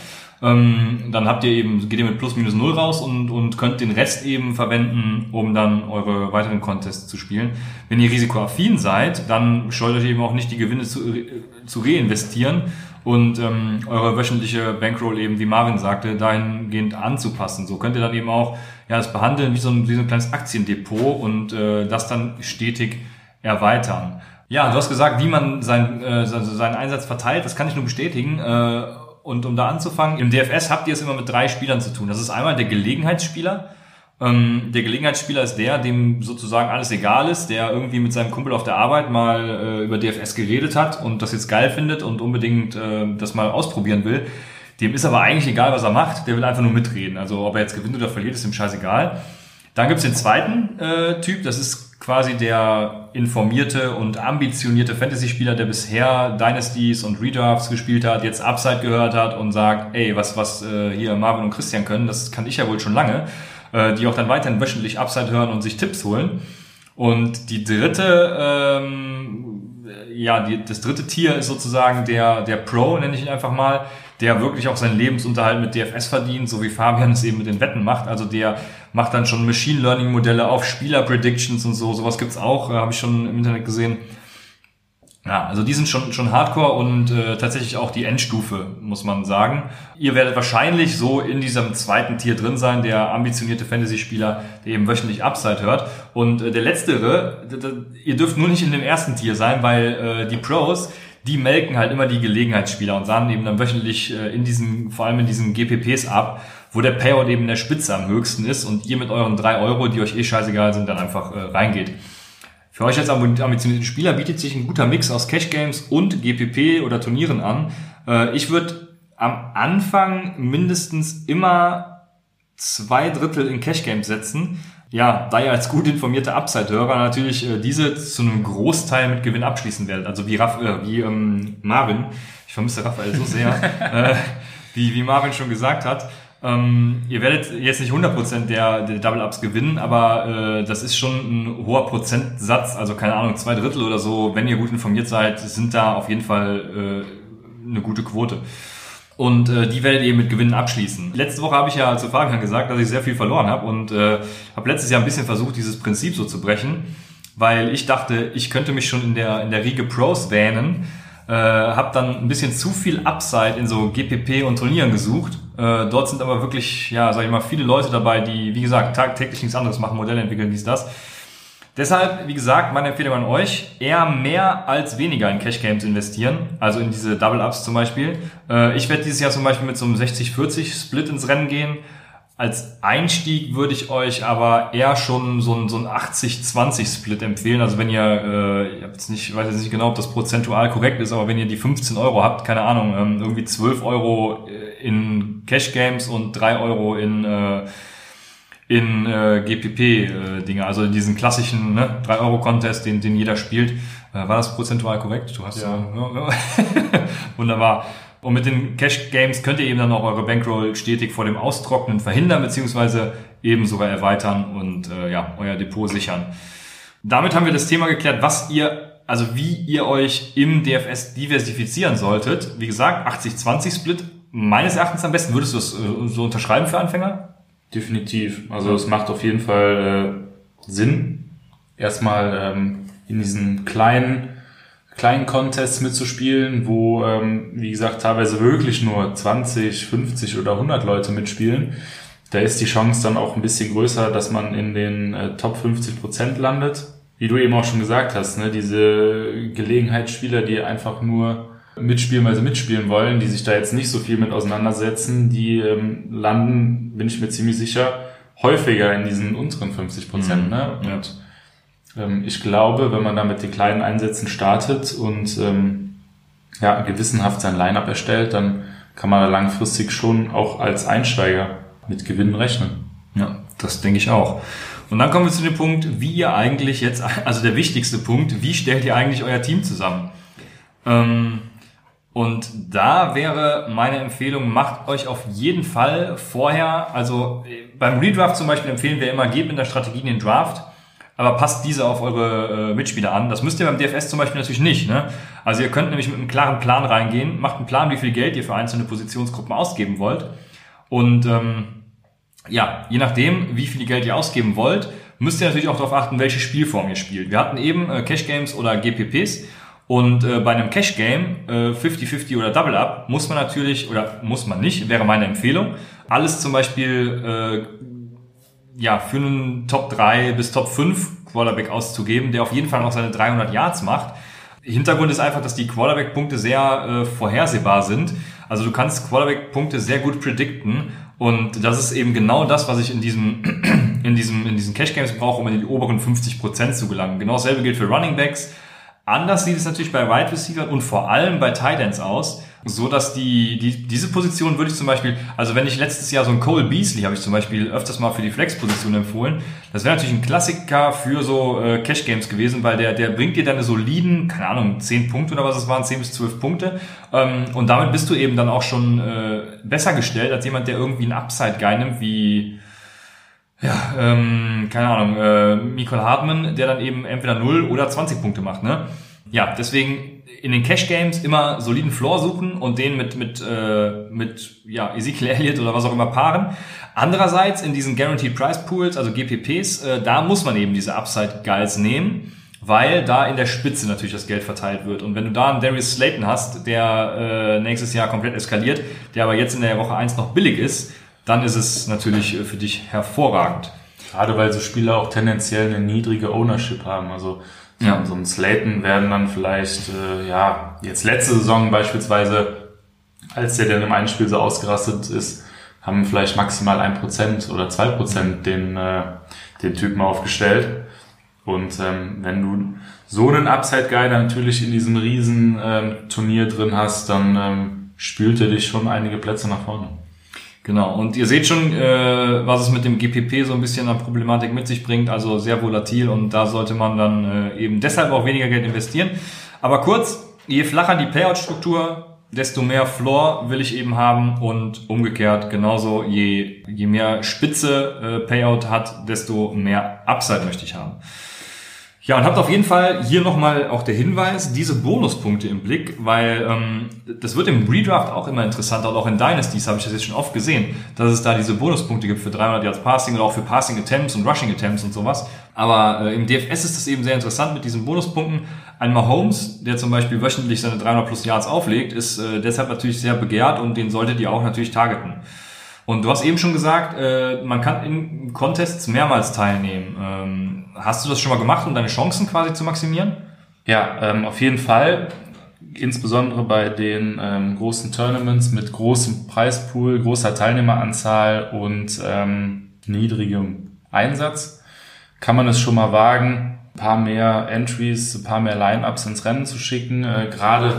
Ähm, dann habt ihr eben, geht ihr mit plus minus null raus und, und könnt den Rest eben verwenden, um dann eure weiteren Contests zu spielen. Wenn ihr risikoaffin seid, dann scheut euch eben auch nicht die Gewinne zu, zu reinvestieren und ähm, eure wöchentliche Bankroll eben, wie Marvin sagte, dahingehend anzupassen. So könnt ihr dann eben auch ja, das behandeln wie so ein, wie so ein kleines Aktiendepot und äh, das dann stetig erweitern. Ja, du hast gesagt, wie man sein, äh, seinen Einsatz verteilt, das kann ich nur bestätigen. Äh, und um da anzufangen, im DFS habt ihr es immer mit drei Spielern zu tun. Das ist einmal der Gelegenheitsspieler. Ähm, der Gelegenheitsspieler ist der, dem sozusagen alles egal ist, der irgendwie mit seinem Kumpel auf der Arbeit mal äh, über DFS geredet hat und das jetzt geil findet und unbedingt äh, das mal ausprobieren will. Dem ist aber eigentlich egal, was er macht. Der will einfach nur mitreden. Also ob er jetzt gewinnt oder verliert, ist ihm scheißegal. Dann gibt's den zweiten äh, Typ, das ist quasi der informierte und ambitionierte Fantasy-Spieler, der bisher Dynasties und Redrafts gespielt hat, jetzt Upside gehört hat und sagt, ey, was, was äh, hier Marvin und Christian können, das kann ich ja wohl schon lange, äh, die auch dann weiterhin wöchentlich Upside hören und sich Tipps holen. Und die dritte, ähm, ja, die, das dritte Tier ist sozusagen der, der Pro, nenne ich ihn einfach mal, der wirklich auch seinen Lebensunterhalt mit DFS verdient, so wie Fabian es eben mit den Wetten macht. Also der macht dann schon Machine Learning Modelle auf Spieler-Predictions und so. Sowas gibt's auch, äh, habe ich schon im Internet gesehen. Ja, also die sind schon, schon Hardcore und äh, tatsächlich auch die Endstufe, muss man sagen. Ihr werdet wahrscheinlich so in diesem zweiten Tier drin sein, der ambitionierte Fantasy-Spieler, der eben wöchentlich Upside hört. Und äh, der letztere, ihr dürft nur nicht in dem ersten Tier sein, weil äh, die Pros, die melken halt immer die Gelegenheitsspieler und sahen eben dann wöchentlich äh, in diesen, vor allem in diesen GPPs ab, wo der Payout eben in der Spitze am höchsten ist und ihr mit euren drei Euro, die euch eh scheißegal sind, dann einfach äh, reingeht. Für euch als ambitionierten Spieler bietet sich ein guter Mix aus Cash Games und GPP oder Turnieren an. Äh, ich würde am Anfang mindestens immer zwei Drittel in Cash Games setzen, ja, da ihr als gut informierter Upside-Hörer natürlich äh, diese zu einem Großteil mit Gewinn abschließen werdet. Also wie, Raff, äh, wie ähm, Marvin, ich vermisse Raphael so sehr, äh, wie, wie Marvin schon gesagt hat. Ähm, ihr werdet jetzt nicht 100% der, der Double-Ups gewinnen, aber äh, das ist schon ein hoher Prozentsatz, also keine Ahnung, zwei Drittel oder so, wenn ihr gut informiert seid, sind da auf jeden Fall äh, eine gute Quote. Und äh, die werdet ihr mit Gewinnen abschließen. Letzte Woche habe ich ja zu Fabian gesagt, dass ich sehr viel verloren habe und äh, habe letztes Jahr ein bisschen versucht, dieses Prinzip so zu brechen, weil ich dachte, ich könnte mich schon in der, in der Riege Pros wähnen, äh, habe dann ein bisschen zu viel Upside in so GPP und Turnieren gesucht. Äh, dort sind aber wirklich, ja, sag ich mal, viele Leute dabei, die, wie gesagt, tagtäglich nichts anderes machen, Modelle entwickeln, dies, das Deshalb, wie gesagt, meine Empfehlung an euch, eher mehr als weniger in Cash Games investieren, also in diese Double Ups zum Beispiel. Äh, ich werde dieses Jahr zum Beispiel mit so einem 60-40 Split ins Rennen gehen. Als Einstieg würde ich euch aber eher schon so ein, so ein 80-20 Split empfehlen. Also wenn ihr, äh, ich jetzt nicht, ich weiß jetzt nicht genau, ob das prozentual korrekt ist, aber wenn ihr die 15 Euro habt, keine Ahnung, ähm, irgendwie 12 Euro in Cash Games und 3 Euro in äh, in äh, GPP-Dinge, äh, also in diesen klassischen ne, 3-Euro-Contest, den, den jeder spielt. Äh, war das prozentual korrekt? Du hast ja. Äh, wunderbar. Und mit den Cash Games könnt ihr eben dann auch eure Bankroll stetig vor dem Austrocknen verhindern, beziehungsweise eben sogar erweitern und äh, ja, euer Depot sichern. Damit haben wir das Thema geklärt, was ihr, also wie ihr euch im DFS diversifizieren solltet. Wie gesagt, 80-20 Split, meines Erachtens am besten. Würdest du es äh, so unterschreiben für Anfänger? Definitiv. Also es macht auf jeden Fall äh, Sinn, erstmal ähm, in diesen kleinen kleinen Contests mitzuspielen, wo, ähm, wie gesagt, teilweise wirklich nur 20, 50 oder 100 Leute mitspielen. Da ist die Chance dann auch ein bisschen größer, dass man in den äh, Top 50 Prozent landet. Wie du eben auch schon gesagt hast, ne, diese Gelegenheitsspieler, die einfach nur mitspielen, weil sie mitspielen wollen, die sich da jetzt nicht so viel mit auseinandersetzen, die ähm, landen, bin ich mir ziemlich sicher, häufiger in diesen unteren 50 Prozent. Mhm. Ne? Und ähm, ich glaube, wenn man da mit den kleinen Einsätzen startet und ähm, ja, gewissenhaft sein Line-Up erstellt, dann kann man da langfristig schon auch als Einsteiger mit Gewinnen rechnen. Ja, das denke ich auch. Und dann kommen wir zu dem Punkt, wie ihr eigentlich jetzt, also der wichtigste Punkt, wie stellt ihr eigentlich euer Team zusammen? Ähm, und da wäre meine Empfehlung, macht euch auf jeden Fall vorher, also beim Redraft zum Beispiel empfehlen wir immer, geht mit der Strategie in den Draft. Aber passt diese auf eure äh, Mitspieler an. Das müsst ihr beim DFS zum Beispiel natürlich nicht. Ne? Also ihr könnt nämlich mit einem klaren Plan reingehen, macht einen Plan, wie viel Geld ihr für einzelne Positionsgruppen ausgeben wollt. Und ähm, ja, je nachdem, wie viel Geld ihr ausgeben wollt, müsst ihr natürlich auch darauf achten, welche Spielform ihr spielt. Wir hatten eben äh, Cash Games oder GPPs und äh, bei einem Cash Game, äh, 50-50 oder Double Up, muss man natürlich, oder muss man nicht, wäre meine Empfehlung, alles zum Beispiel äh, ja, für einen Top 3 bis Top 5 Quarterback auszugeben, der auf jeden Fall noch seine 300 Yards macht. Hintergrund ist einfach, dass die Quarterback-Punkte sehr äh, vorhersehbar sind. Also du kannst Quarterback-Punkte sehr gut predikten und das ist eben genau das, was ich in diesem, in diesem, in diesen Cash Games brauche, um in die oberen 50 Prozent zu gelangen. Genau dasselbe gilt für Running Backs. Anders sieht es natürlich bei Wide Receiver und vor allem bei Tight Ends aus, so dass die, die diese Position würde ich zum Beispiel, also wenn ich letztes Jahr so ein Cole Beasley habe ich zum Beispiel öfters mal für die Flex-Position empfohlen, das wäre natürlich ein Klassiker für so äh, Cash Games gewesen, weil der der bringt dir dann eine soliden, keine Ahnung, 10 Punkte oder was es waren, 10 bis 12 Punkte ähm, und damit bist du eben dann auch schon äh, besser gestellt als jemand, der irgendwie einen Upside Guy nimmt wie ja, ähm, keine Ahnung, äh, Michael Hartmann, der dann eben entweder 0 oder 20 Punkte macht, ne? Ja, deswegen in den Cash Games immer soliden Floor suchen und den mit mit äh, mit ja Ezekiel Elliott oder was auch immer paaren. Andererseits in diesen Guaranteed Price Pools, also GPPs, äh, da muss man eben diese Upside Guys nehmen, weil da in der Spitze natürlich das Geld verteilt wird. Und wenn du da einen Darius Slayton hast, der äh, nächstes Jahr komplett eskaliert, der aber jetzt in der Woche 1 noch billig ist, dann ist es natürlich äh, für dich hervorragend. Gerade weil so Spieler auch tendenziell eine niedrige Ownership haben. Also ja. so ein Slayton werden dann vielleicht, äh, ja, jetzt letzte Saison beispielsweise, als der dann im einen Spiel so ausgerastet ist, haben vielleicht maximal ein Prozent oder zwei Prozent den, äh, den Typen aufgestellt. Und ähm, wenn du so einen Upside-Guy natürlich in diesem riesen ähm, Turnier drin hast, dann ähm, spült er dich schon einige Plätze nach vorne. Genau, und ihr seht schon, äh, was es mit dem GPP so ein bisschen an Problematik mit sich bringt, also sehr volatil und da sollte man dann äh, eben deshalb auch weniger Geld investieren. Aber kurz, je flacher die Payout-Struktur, desto mehr Floor will ich eben haben und umgekehrt genauso, je, je mehr Spitze äh, Payout hat, desto mehr Upside möchte ich haben. Ja, und habt auf jeden Fall hier nochmal auch der Hinweis, diese Bonuspunkte im Blick, weil ähm, das wird im Redraft auch immer interessanter und auch in Dynasties habe ich das jetzt schon oft gesehen, dass es da diese Bonuspunkte gibt für 300 Yards Passing oder auch für Passing Attempts und Rushing Attempts und sowas. Aber äh, im DFS ist es eben sehr interessant mit diesen Bonuspunkten. Ein Mahomes, der zum Beispiel wöchentlich seine 300 plus Yards auflegt, ist äh, deshalb natürlich sehr begehrt und den solltet ihr auch natürlich targeten. Und du hast eben schon gesagt, äh, man kann in Contests mehrmals teilnehmen. Ähm, hast du das schon mal gemacht, um deine Chancen quasi zu maximieren? Ja, ähm, auf jeden Fall. Insbesondere bei den ähm, großen Tournaments mit großem Preispool, großer Teilnehmeranzahl und ähm, niedrigem Einsatz kann man es schon mal wagen, ein paar mehr Entries, ein paar mehr Lineups ins Rennen zu schicken. Äh, Gerade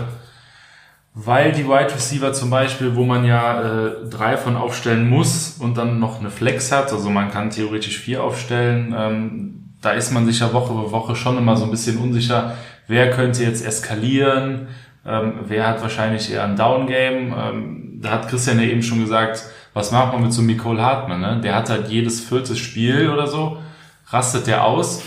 weil die Wide Receiver zum Beispiel, wo man ja äh, drei von aufstellen muss und dann noch eine Flex hat, also man kann theoretisch vier aufstellen, ähm, da ist man sich ja Woche für Woche schon immer so ein bisschen unsicher, wer könnte jetzt eskalieren, ähm, wer hat wahrscheinlich eher ein Down-Game. Ähm, da hat Christian ja eben schon gesagt, was macht man mit so Nicole Hartmann, ne? Der hat halt jedes viertes Spiel oder so, rastet der aus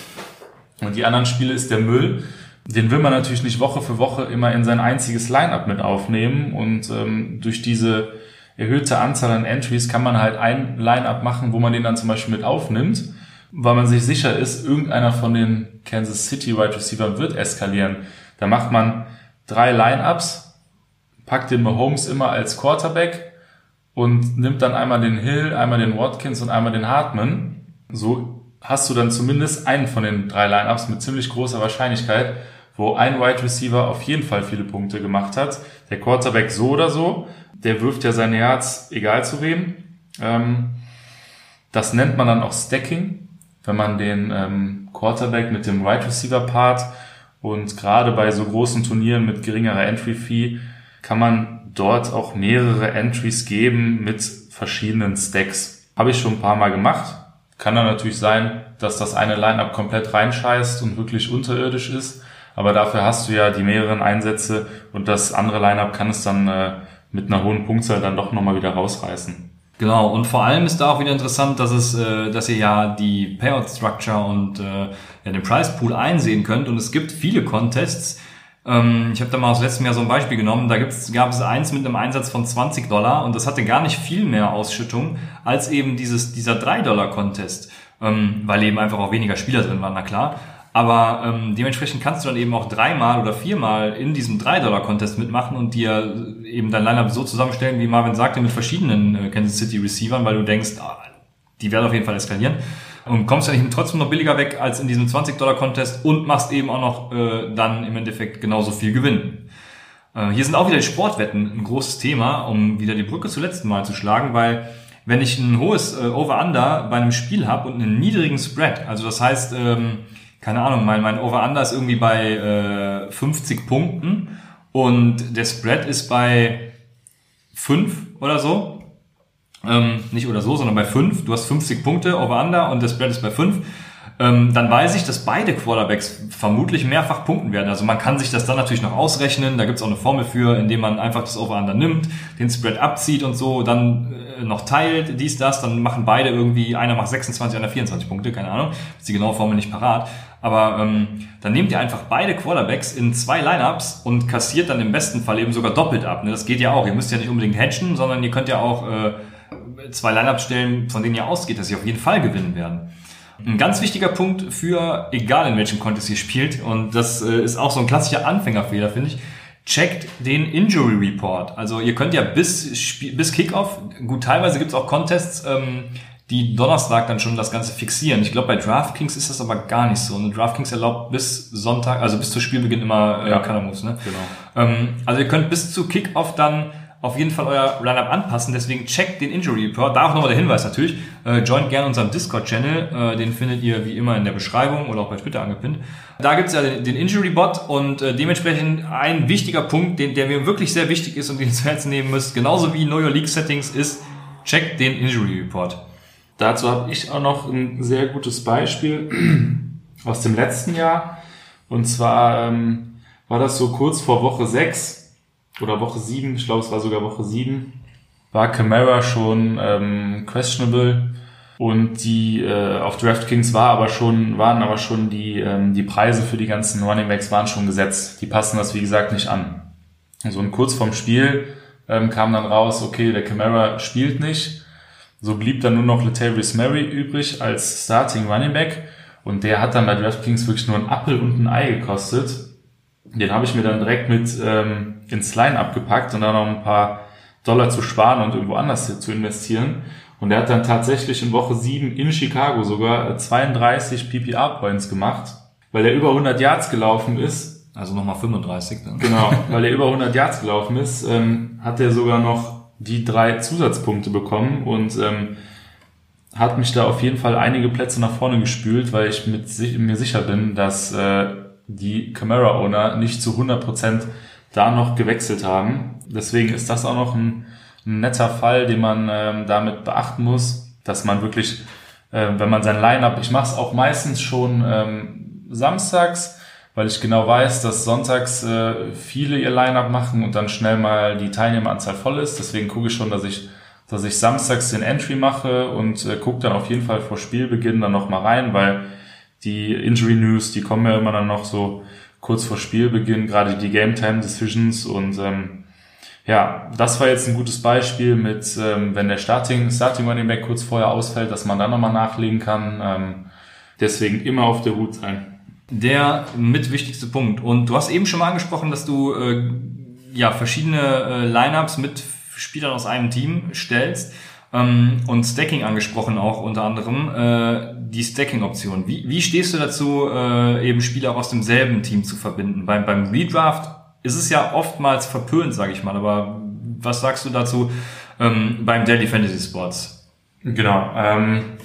und die anderen Spiele ist der Müll den will man natürlich nicht Woche für Woche immer in sein einziges Line-up mit aufnehmen und ähm, durch diese erhöhte Anzahl an Entries kann man halt ein Line-up machen, wo man den dann zum Beispiel mit aufnimmt, weil man sich sicher ist, irgendeiner von den Kansas City Wide Receiver wird eskalieren. Da macht man drei Line-ups, packt den Mahomes immer als Quarterback und nimmt dann einmal den Hill, einmal den Watkins und einmal den Hartman. So hast du dann zumindest einen von den drei Line-ups mit ziemlich großer Wahrscheinlichkeit wo ein Wide Receiver auf jeden Fall viele Punkte gemacht hat. Der Quarterback so oder so, der wirft ja sein Herz egal zu wem. Ähm, das nennt man dann auch Stacking, wenn man den ähm, Quarterback mit dem Wide Receiver Part und gerade bei so großen Turnieren mit geringerer Entry Fee kann man dort auch mehrere Entries geben mit verschiedenen Stacks. Habe ich schon ein paar Mal gemacht. Kann dann natürlich sein, dass das eine Lineup komplett reinscheißt und wirklich unterirdisch ist. Aber dafür hast du ja die mehreren Einsätze und das andere Lineup kann es dann äh, mit einer hohen Punktzahl dann doch nochmal wieder rausreißen. Genau, und vor allem ist da auch wieder interessant, dass es, äh, dass ihr ja die Payout Structure und äh, ja, den Price Pool einsehen könnt. Und es gibt viele Contests. Ähm, ich habe da mal aus letztem Jahr so ein Beispiel genommen. Da gibt's, gab es eins mit einem Einsatz von 20 Dollar und das hatte gar nicht viel mehr Ausschüttung als eben dieses, dieser 3 Dollar Contest, ähm, weil eben einfach auch weniger Spieler drin waren, na klar. Aber ähm, dementsprechend kannst du dann eben auch dreimal oder viermal in diesem 3-Dollar-Contest mitmachen und dir eben dein Lineup so zusammenstellen, wie Marvin sagte, mit verschiedenen äh, Kansas City Receivern, weil du denkst, ah, die werden auf jeden Fall eskalieren. Und kommst dann eben trotzdem noch billiger weg als in diesem 20-Dollar-Contest und machst eben auch noch äh, dann im Endeffekt genauso viel Gewinn. Äh, hier sind auch wieder die Sportwetten ein großes Thema, um wieder die Brücke zum letzten Mal zu schlagen, weil wenn ich ein hohes äh, Over-Under bei einem Spiel habe und einen niedrigen Spread, also das heißt, ähm, keine Ahnung, mein, mein Over-Under ist irgendwie bei äh, 50 Punkten und der Spread ist bei 5 oder so. Ähm, nicht oder so, sondern bei 5. Du hast 50 Punkte Over-Under und der Spread ist bei 5 ähm, dann weiß ich, dass beide Quarterbacks vermutlich mehrfach punkten werden. Also man kann sich das dann natürlich noch ausrechnen. Da gibt's auch eine Formel für, indem man einfach das Over-Under nimmt, den Spread abzieht und so, dann äh, noch teilt, dies, das, dann machen beide irgendwie, einer macht 26, einer 24 Punkte, keine Ahnung, ist die genaue Formel nicht parat. Aber ähm, dann nehmt ihr einfach beide Quarterbacks in zwei Lineups und kassiert dann im besten Fall eben sogar doppelt ab. Ne? Das geht ja auch. Ihr müsst ja nicht unbedingt hedgen, sondern ihr könnt ja auch äh, zwei Lineups stellen, von denen ihr ausgeht, dass sie auf jeden Fall gewinnen werden. Ein ganz wichtiger Punkt für, egal in welchem Contest ihr spielt, und das äh, ist auch so ein klassischer Anfängerfehler, finde ich, checkt den Injury Report. Also ihr könnt ja bis, bis Kickoff, gut, teilweise gibt es auch Contests, ähm, die Donnerstag dann schon das Ganze fixieren. Ich glaube, bei DraftKings ist das aber gar nicht so. Und DraftKings erlaubt bis Sonntag, also bis zu Spielbeginn immer äh, ja. Color Moves. Ne? Genau. Ähm, also ihr könnt bis zu Kickoff dann auf jeden Fall euer Lineup anpassen. Deswegen checkt den Injury Report. Da auch nochmal der Hinweis natürlich. Äh, joint gerne unserem Discord-Channel. Äh, den findet ihr wie immer in der Beschreibung oder auch bei Twitter angepinnt. Da gibt's ja den, den Injury Bot und äh, dementsprechend ein wichtiger Punkt, den, der mir wirklich sehr wichtig ist und den ihr zu Herzen nehmen müsst, genauso wie Know Your League Settings ist, checkt den Injury Report. Dazu habe ich auch noch ein sehr gutes Beispiel aus dem letzten Jahr. Und zwar ähm, war das so kurz vor Woche 6 oder Woche 7, ich glaube es war sogar Woche 7, war Camara schon ähm, questionable und die äh, auf DraftKings war aber schon, waren aber schon die, ähm, die Preise für die ganzen Running Backs waren schon gesetzt. Die passen das wie gesagt nicht an. So und kurz vorm Spiel ähm, kam dann raus, okay, der Camara spielt nicht so blieb dann nur noch Latavius Murray übrig als Starting Running Back und der hat dann bei DraftKings wirklich nur ein Apfel und ein Ei gekostet. Den habe ich mir dann direkt mit ähm, ins Line abgepackt und dann noch ein paar Dollar zu sparen und irgendwo anders zu investieren. Und er hat dann tatsächlich in Woche 7 in Chicago sogar 32 PPR-Points gemacht, weil er über 100 Yards gelaufen ist. Also nochmal 35 dann. Genau, weil er über 100 Yards gelaufen ist, ähm, hat er sogar noch die drei Zusatzpunkte bekommen und ähm, hat mich da auf jeden Fall einige Plätze nach vorne gespült, weil ich mit mir sicher bin, dass äh, die Camera-Owner nicht zu 100% da noch gewechselt haben. Deswegen ist das auch noch ein, ein netter Fall, den man ähm, damit beachten muss, dass man wirklich, äh, wenn man sein Line-Up, ich mache es auch meistens schon ähm, samstags, weil ich genau weiß, dass sonntags äh, viele ihr Line-Up machen und dann schnell mal die Teilnehmeranzahl voll ist. Deswegen gucke ich schon, dass ich, dass ich samstags den Entry mache und äh, gucke dann auf jeden Fall vor Spielbeginn dann noch mal rein, weil die Injury News, die kommen ja immer dann noch so kurz vor Spielbeginn, gerade die Game Time Decisions und ähm, ja, das war jetzt ein gutes Beispiel mit, ähm, wenn der Starting, Starting Running Back kurz vorher ausfällt, dass man dann nochmal nachlegen kann. Ähm, deswegen immer auf der Hut sein der mit wichtigste Punkt. Und du hast eben schon mal angesprochen, dass du äh, ja verschiedene äh, Lineups mit Spielern aus einem Team stellst ähm, und Stacking angesprochen auch unter anderem äh, die Stacking-Option. Wie, wie stehst du dazu, äh, eben Spieler aus demselben Team zu verbinden? Beim, beim Redraft ist es ja oftmals verpönt, sage ich mal. Aber was sagst du dazu ähm, beim Daily Fantasy Sports? Genau. Ähm,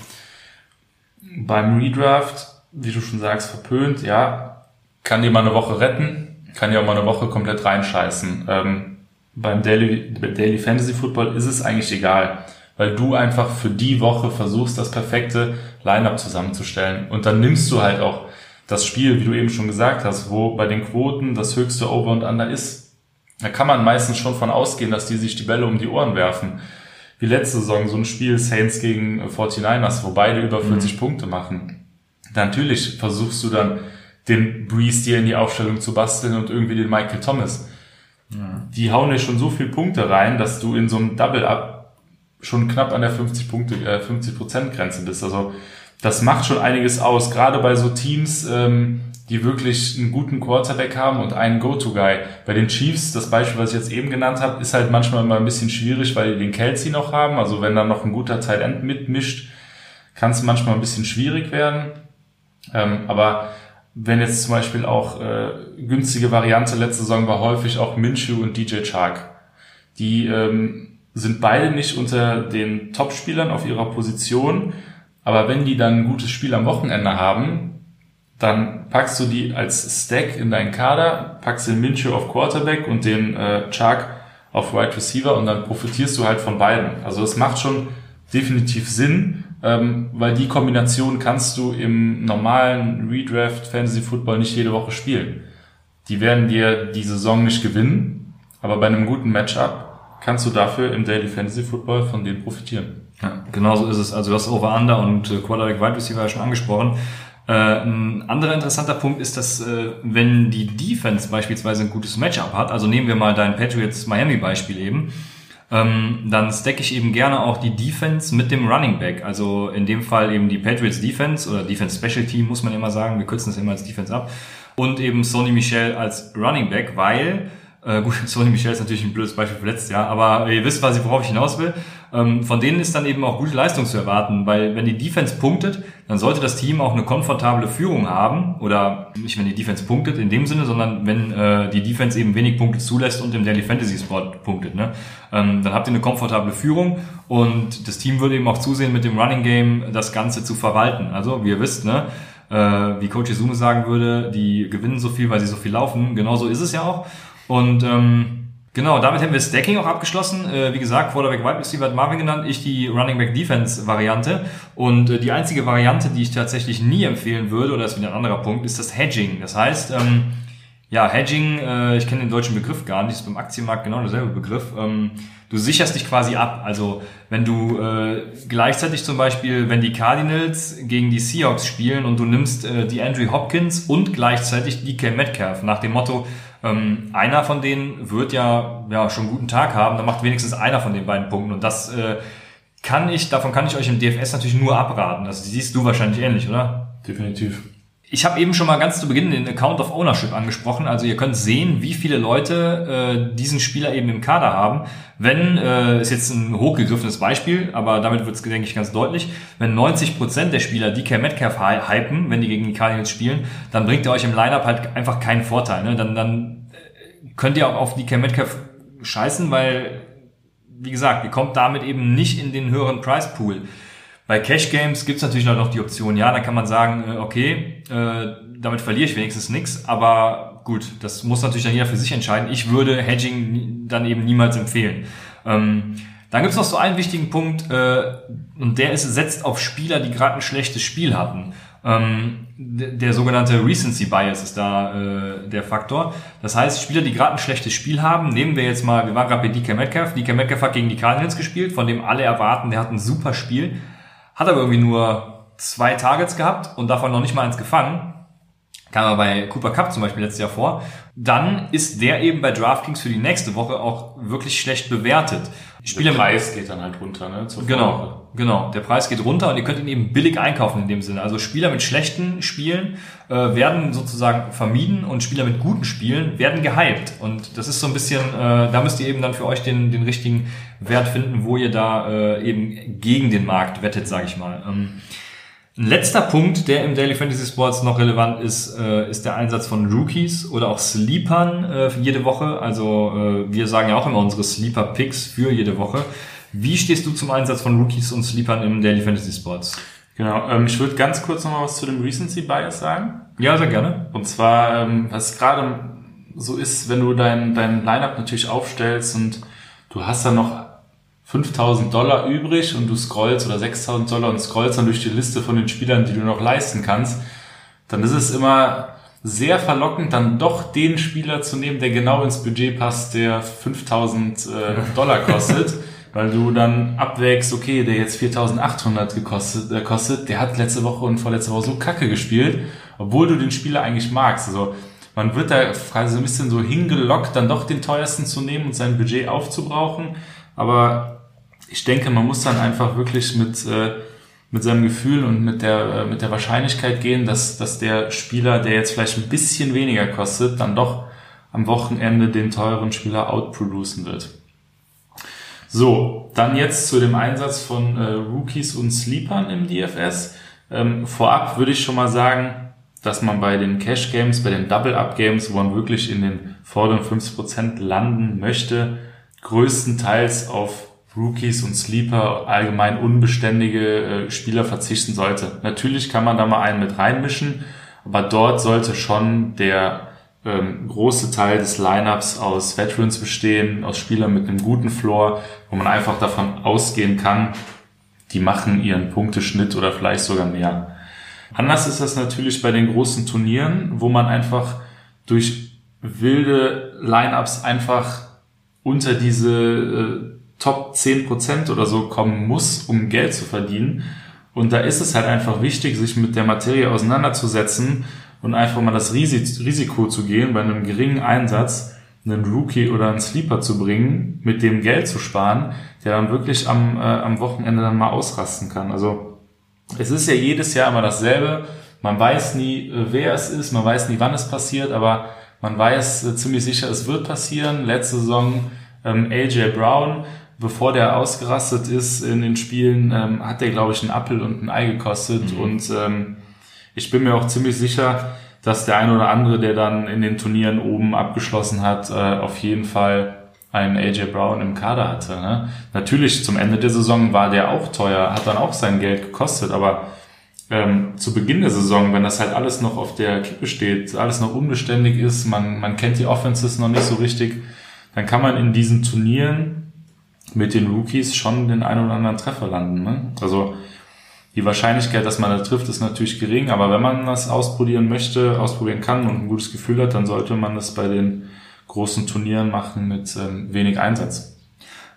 beim Redraft wie du schon sagst, verpönt, ja, kann dir mal eine Woche retten, kann dir auch mal eine Woche komplett reinscheißen. Ähm, beim Daily, Daily Fantasy Football ist es eigentlich egal, weil du einfach für die Woche versuchst, das perfekte Lineup zusammenzustellen. Und dann nimmst du halt auch das Spiel, wie du eben schon gesagt hast, wo bei den Quoten das höchste Over und Under ist. Da kann man meistens schon von ausgehen, dass die sich die Bälle um die Ohren werfen. wie letzte Saison so ein Spiel Saints gegen 49ers, wo beide über 40 mhm. Punkte machen. Natürlich versuchst du dann den Breeze dir in die Aufstellung zu basteln und irgendwie den Michael Thomas. Ja. Die hauen dir schon so viel Punkte rein, dass du in so einem Double-Up schon knapp an der 50 Punkte, äh, 50 Prozent Grenze bist. Also das macht schon einiges aus, gerade bei so Teams, ähm, die wirklich einen guten Quarterback haben und einen Go-To-Guy. Bei den Chiefs, das Beispiel, was ich jetzt eben genannt habe, ist halt manchmal mal ein bisschen schwierig, weil die den Kelsey noch haben. Also wenn da noch ein guter Tight End mitmischt, kann es manchmal ein bisschen schwierig werden. Ähm, aber wenn jetzt zum Beispiel auch äh, günstige Variante letzte Saison war häufig auch Minshew und DJ Chark. Die ähm, sind beide nicht unter den Top-Spielern auf ihrer Position, aber wenn die dann ein gutes Spiel am Wochenende haben, dann packst du die als Stack in deinen Kader, packst den Minshew auf Quarterback und den äh, Chark auf Wide Receiver und dann profitierst du halt von beiden. Also es macht schon definitiv Sinn, ähm, weil die Kombination kannst du im normalen Redraft Fantasy Football nicht jede Woche spielen. Die werden dir die Saison nicht gewinnen, aber bei einem guten Matchup kannst du dafür im Daily Fantasy Football von denen profitieren. Ja, genau so ist es. Also du hast Over-Under und äh, Quarterback Wide Receiver ja schon angesprochen. Äh, ein anderer interessanter Punkt ist, dass äh, wenn die Defense beispielsweise ein gutes Matchup hat, also nehmen wir mal dein Patriots Miami Beispiel eben, ähm, dann stack ich eben gerne auch die Defense mit dem Running Back. Also in dem Fall eben die Patriots Defense oder Defense Special Team, muss man immer sagen. Wir kürzen das immer als Defense ab. Und eben Sony Michel als Running Back, weil äh, gut, Sony Michel ist natürlich ein blödes Beispiel für letztes Jahr, aber ihr wisst quasi, worauf ich hinaus will. Ähm, von denen ist dann eben auch gute Leistung zu erwarten, weil wenn die Defense punktet, dann sollte das Team auch eine komfortable Führung haben oder nicht, wenn die Defense punktet in dem Sinne, sondern wenn äh, die Defense eben wenig Punkte zulässt und im Daily Fantasy Sport punktet. Ne? Ähm, dann habt ihr eine komfortable Führung und das Team würde eben auch zusehen, mit dem Running Game das Ganze zu verwalten. Also, wie ihr wisst, ne? Äh, wie Coach Izume sagen würde, die gewinnen so viel, weil sie so viel laufen. Genauso ist es ja auch. Und ähm, genau, damit haben wir Stacking auch abgeschlossen. Äh, wie gesagt, Quarterback Wide Receiver hat Marvin genannt, ich die Running Back Defense Variante. Und äh, die einzige Variante, die ich tatsächlich nie empfehlen würde, oder das ist wieder ein anderer Punkt, ist das Hedging. Das heißt, ähm, ja, Hedging, äh, ich kenne den deutschen Begriff gar nicht, ist beim Aktienmarkt genau derselbe Begriff. Ähm, du sicherst dich quasi ab. Also wenn du äh, gleichzeitig zum Beispiel, wenn die Cardinals gegen die Seahawks spielen und du nimmst äh, die Andrew Hopkins und gleichzeitig DK Metcalf nach dem Motto, ähm, einer von denen wird ja, ja schon einen guten Tag haben, dann macht wenigstens einer von den beiden Punkten. Und das äh, kann ich, davon kann ich euch im DFS natürlich nur abraten. Das siehst du wahrscheinlich ähnlich, oder? Definitiv. Ich habe eben schon mal ganz zu Beginn den Account of Ownership angesprochen. Also ihr könnt sehen, wie viele Leute äh, diesen Spieler eben im Kader haben. Wenn, äh, ist jetzt ein hochgegriffenes Beispiel, aber damit wird es, denke ich, ganz deutlich, wenn 90% der Spieler DK Metcalf hypen, wenn die gegen die Cardinals spielen, dann bringt ihr euch im Lineup halt einfach keinen Vorteil. Ne? Dann, dann könnt ihr auch auf DK Metcalf scheißen, weil, wie gesagt, ihr kommt damit eben nicht in den höheren Price Pool. Bei Cash Games gibt es natürlich noch die Option, ja, da kann man sagen, äh, okay, äh, damit verliere ich wenigstens nichts, aber gut, das muss natürlich dann jeder für sich entscheiden. Ich würde Hedging dann eben niemals empfehlen. Ähm, dann gibt es noch so einen wichtigen Punkt, äh, und der ist, setzt auf Spieler, die gerade ein schlechtes Spiel hatten. Ähm, der sogenannte Recency Bias ist da äh, der Faktor. Das heißt, Spieler, die gerade ein schlechtes Spiel haben, nehmen wir jetzt mal, wir waren gerade bei DK Metcalf. DK Metcalf hat gegen die Cardinals gespielt, von dem alle erwarten, der hat ein super Spiel hat aber irgendwie nur zwei Targets gehabt und davon noch nicht mal eins gefangen. Kam aber bei Cooper Cup zum Beispiel letztes Jahr vor. Dann ist der eben bei DraftKings für die nächste Woche auch wirklich schlecht bewertet. Spieler der Preis geht dann halt runter, ne? genau, genau. Der Preis geht runter und ihr könnt ihn eben billig einkaufen in dem Sinne. Also Spieler mit schlechten Spielen äh, werden sozusagen vermieden und Spieler mit guten Spielen werden gehypt. Und das ist so ein bisschen, äh, da müsst ihr eben dann für euch den, den richtigen Wert finden, wo ihr da äh, eben gegen den Markt wettet, sage ich mal. Ähm, ein letzter Punkt, der im Daily Fantasy Sports noch relevant ist, äh, ist der Einsatz von Rookies oder auch Sleepern äh, für jede Woche. Also äh, wir sagen ja auch immer unsere Sleeper Picks für jede Woche. Wie stehst du zum Einsatz von Rookies und Sleepern im Daily Fantasy Sports? Genau, ähm, ich würde ganz kurz noch mal was zu dem Recency Bias sagen. Ja, sehr gerne. Und zwar, ähm, was gerade so ist, wenn du dein, dein Lineup natürlich aufstellst und du hast dann noch 5000 Dollar übrig und du scrollst oder 6000 Dollar und scrollst dann durch die Liste von den Spielern, die du noch leisten kannst, dann ist es immer sehr verlockend, dann doch den Spieler zu nehmen, der genau ins Budget passt, der 5000 äh, Dollar kostet. weil du dann abwägst, okay, der jetzt 4800 gekostet, äh, kostet, der hat letzte Woche und vorletzte Woche so kacke gespielt, obwohl du den Spieler eigentlich magst. Also man wird da quasi so ein bisschen so hingelockt, dann doch den teuersten zu nehmen und sein Budget aufzubrauchen. Aber ich denke, man muss dann einfach wirklich mit, äh, mit seinem Gefühl und mit der, äh, mit der Wahrscheinlichkeit gehen, dass, dass der Spieler, der jetzt vielleicht ein bisschen weniger kostet, dann doch am Wochenende den teuren Spieler outproducen wird. So, dann jetzt zu dem Einsatz von äh, Rookies und Sleepern im DFS. Ähm, vorab würde ich schon mal sagen, dass man bei den Cash Games, bei den Double Up Games, wo man wirklich in den vorderen 50% landen möchte, größtenteils auf Rookies und Sleeper, allgemein unbeständige äh, Spieler verzichten sollte. Natürlich kann man da mal einen mit reinmischen, aber dort sollte schon der ähm, große Teil des Lineups aus Veterans bestehen, aus Spielern mit einem guten Floor, wo man einfach davon ausgehen kann, die machen ihren Punkteschnitt oder vielleicht sogar mehr. Anders ist das natürlich bei den großen Turnieren, wo man einfach durch wilde Lineups einfach unter diese äh, Top 10% oder so kommen muss, um Geld zu verdienen. Und da ist es halt einfach wichtig, sich mit der Materie auseinanderzusetzen und einfach mal das Risiko zu gehen, bei einem geringen Einsatz einen Rookie oder einen Sleeper zu bringen, mit dem Geld zu sparen, der dann wirklich am, äh, am Wochenende dann mal ausrasten kann. Also es ist ja jedes Jahr immer dasselbe. Man weiß nie, äh, wer es ist, man weiß nie, wann es passiert, aber man weiß äh, ziemlich sicher, es wird passieren. Letzte Saison ähm, AJ Brown, bevor der ausgerastet ist in den Spielen, ähm, hat der, glaube ich, einen Apfel und ein Ei gekostet. Mhm. Und ähm, ich bin mir auch ziemlich sicher, dass der eine oder andere, der dann in den Turnieren oben abgeschlossen hat, äh, auf jeden Fall einen AJ Brown im Kader hatte. Ne? Natürlich zum Ende der Saison war der auch teuer, hat dann auch sein Geld gekostet, aber ähm, zu Beginn der Saison, wenn das halt alles noch auf der Kippe steht, alles noch unbeständig ist, man, man kennt die Offenses noch nicht so richtig, dann kann man in diesen Turnieren mit den Rookies schon den einen oder anderen Treffer landen. Ne? Also die Wahrscheinlichkeit, dass man da trifft, ist natürlich gering, aber wenn man das ausprobieren möchte, ausprobieren kann und ein gutes Gefühl hat, dann sollte man das bei den großen Turnieren machen mit ähm, wenig Einsatz.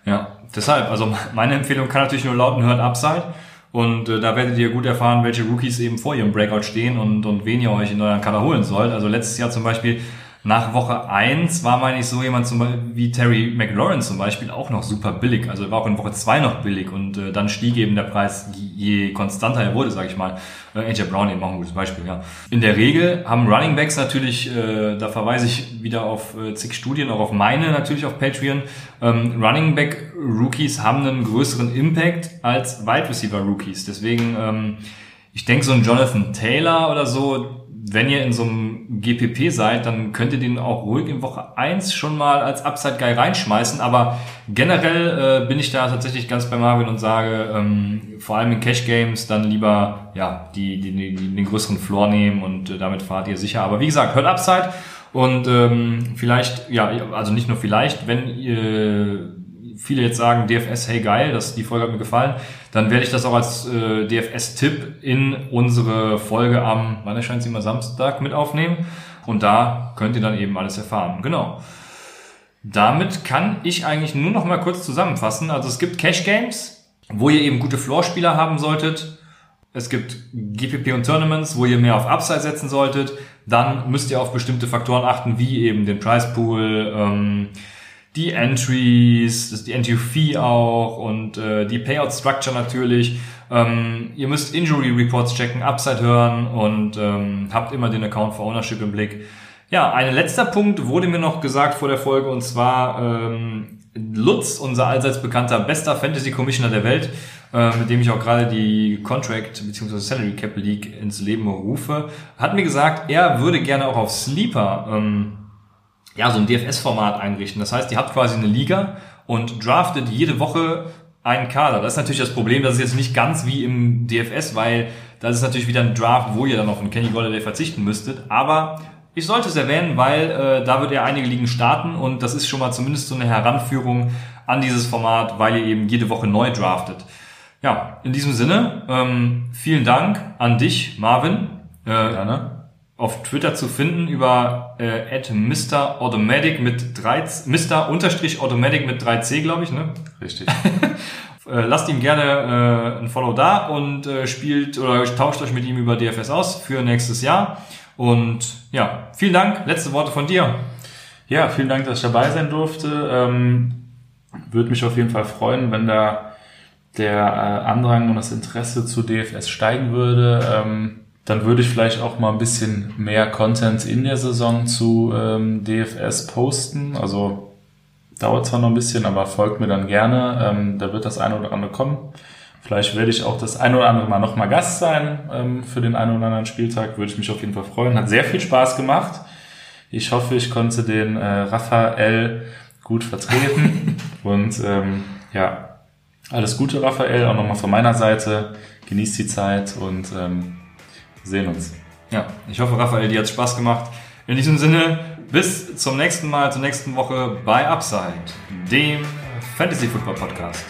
Ja, deshalb, also meine Empfehlung kann natürlich nur lauten, hört Upside. Und äh, da werdet ihr gut erfahren, welche Rookies eben vor ihrem Breakout stehen und, und wen ihr euch in euren Kader holen sollt. Also letztes Jahr zum Beispiel nach Woche eins war, meine ich, so jemand zum Beispiel, wie Terry McLaurin zum Beispiel auch noch super billig. Also war auch in Woche zwei noch billig und äh, dann stieg eben der Preis, je konstanter er wurde, sage ich mal. Äh, AJ Brown eben auch ein gutes Beispiel, ja. In der Regel haben Running Backs natürlich, äh, da verweise ich wieder auf äh, zig Studien, auch auf meine natürlich auf Patreon, ähm, Running Back Rookies haben einen größeren Impact als Wide Receiver Rookies. Deswegen, ähm, ich denke, so ein Jonathan Taylor oder so, wenn ihr in so einem GPP seid, dann könnt ihr den auch ruhig in Woche eins schon mal als Upside Guy reinschmeißen. Aber generell äh, bin ich da tatsächlich ganz bei Marvin und sage, ähm, vor allem in Cash Games dann lieber ja die, die, die den größeren Floor nehmen und äh, damit fahrt ihr sicher. Aber wie gesagt, hört Upside und ähm, vielleicht, ja, also nicht nur vielleicht, wenn ihr viele jetzt sagen, DFS, hey geil, das, die Folge hat mir gefallen, dann werde ich das auch als äh, DFS-Tipp in unsere Folge am, wann erscheint sie immer Samstag mit aufnehmen. Und da könnt ihr dann eben alles erfahren. Genau. Damit kann ich eigentlich nur noch mal kurz zusammenfassen. Also es gibt Cash Games, wo ihr eben gute Floor-Spieler haben solltet. Es gibt GPP und Tournaments, wo ihr mehr auf Upside setzen solltet. Dann müsst ihr auf bestimmte Faktoren achten, wie eben den Price Pool, ähm, die Entries, die Entry Fee auch und äh, die Payout Structure natürlich. Ähm, ihr müsst Injury Reports checken, Upside hören und ähm, habt immer den Account for Ownership im Blick. Ja, ein letzter Punkt wurde mir noch gesagt vor der Folge und zwar ähm, Lutz, unser allseits bekannter bester Fantasy Commissioner der Welt, äh, mit dem ich auch gerade die Contract bzw. Salary Cap League ins Leben rufe, hat mir gesagt, er würde gerne auch auf Sleeper ähm, ja, so ein DFS-Format einrichten. Das heißt, ihr habt quasi eine Liga und draftet jede Woche einen Kader. Das ist natürlich das Problem, das ist jetzt nicht ganz wie im DFS, weil das ist natürlich wieder ein Draft, wo ihr dann auf einen Kenny Golladay verzichten müsstet. Aber ich sollte es erwähnen, weil äh, da wird er einige Ligen starten und das ist schon mal zumindest so eine Heranführung an dieses Format, weil ihr eben jede Woche neu draftet. Ja, in diesem Sinne, ähm, vielen Dank an dich, Marvin. Äh, Gerne auf Twitter zu finden über äh, Mr. Automatic mit 3, Mr. Unterstrich Automatic mit 3C, glaube ich, ne? Richtig. Äh, lasst ihm gerne äh, ein Follow da und äh, spielt oder tauscht euch mit ihm über DFS aus für nächstes Jahr. Und ja, vielen Dank. Letzte Worte von dir. Ja, vielen Dank, dass ich dabei sein durfte. Ähm, Würde mich auf jeden Fall freuen, wenn da der äh, Andrang und das Interesse zu DFS steigen würde. Ähm, dann würde ich vielleicht auch mal ein bisschen mehr Content in der Saison zu ähm, DFS posten. Also dauert zwar noch ein bisschen, aber folgt mir dann gerne. Ähm, da wird das eine oder andere kommen. Vielleicht werde ich auch das eine oder andere Mal nochmal Gast sein ähm, für den einen oder anderen Spieltag. Würde ich mich auf jeden Fall freuen. Hat sehr viel Spaß gemacht. Ich hoffe, ich konnte den äh, Raphael gut vertreten. Und ähm, ja, alles Gute, Raphael, auch nochmal von meiner Seite. Genießt die Zeit und ähm, sehen uns. Ja, ich hoffe, Raphael, dir hat Spaß gemacht. In diesem Sinne, bis zum nächsten Mal, zur nächsten Woche bei Upside, dem Fantasy Football Podcast.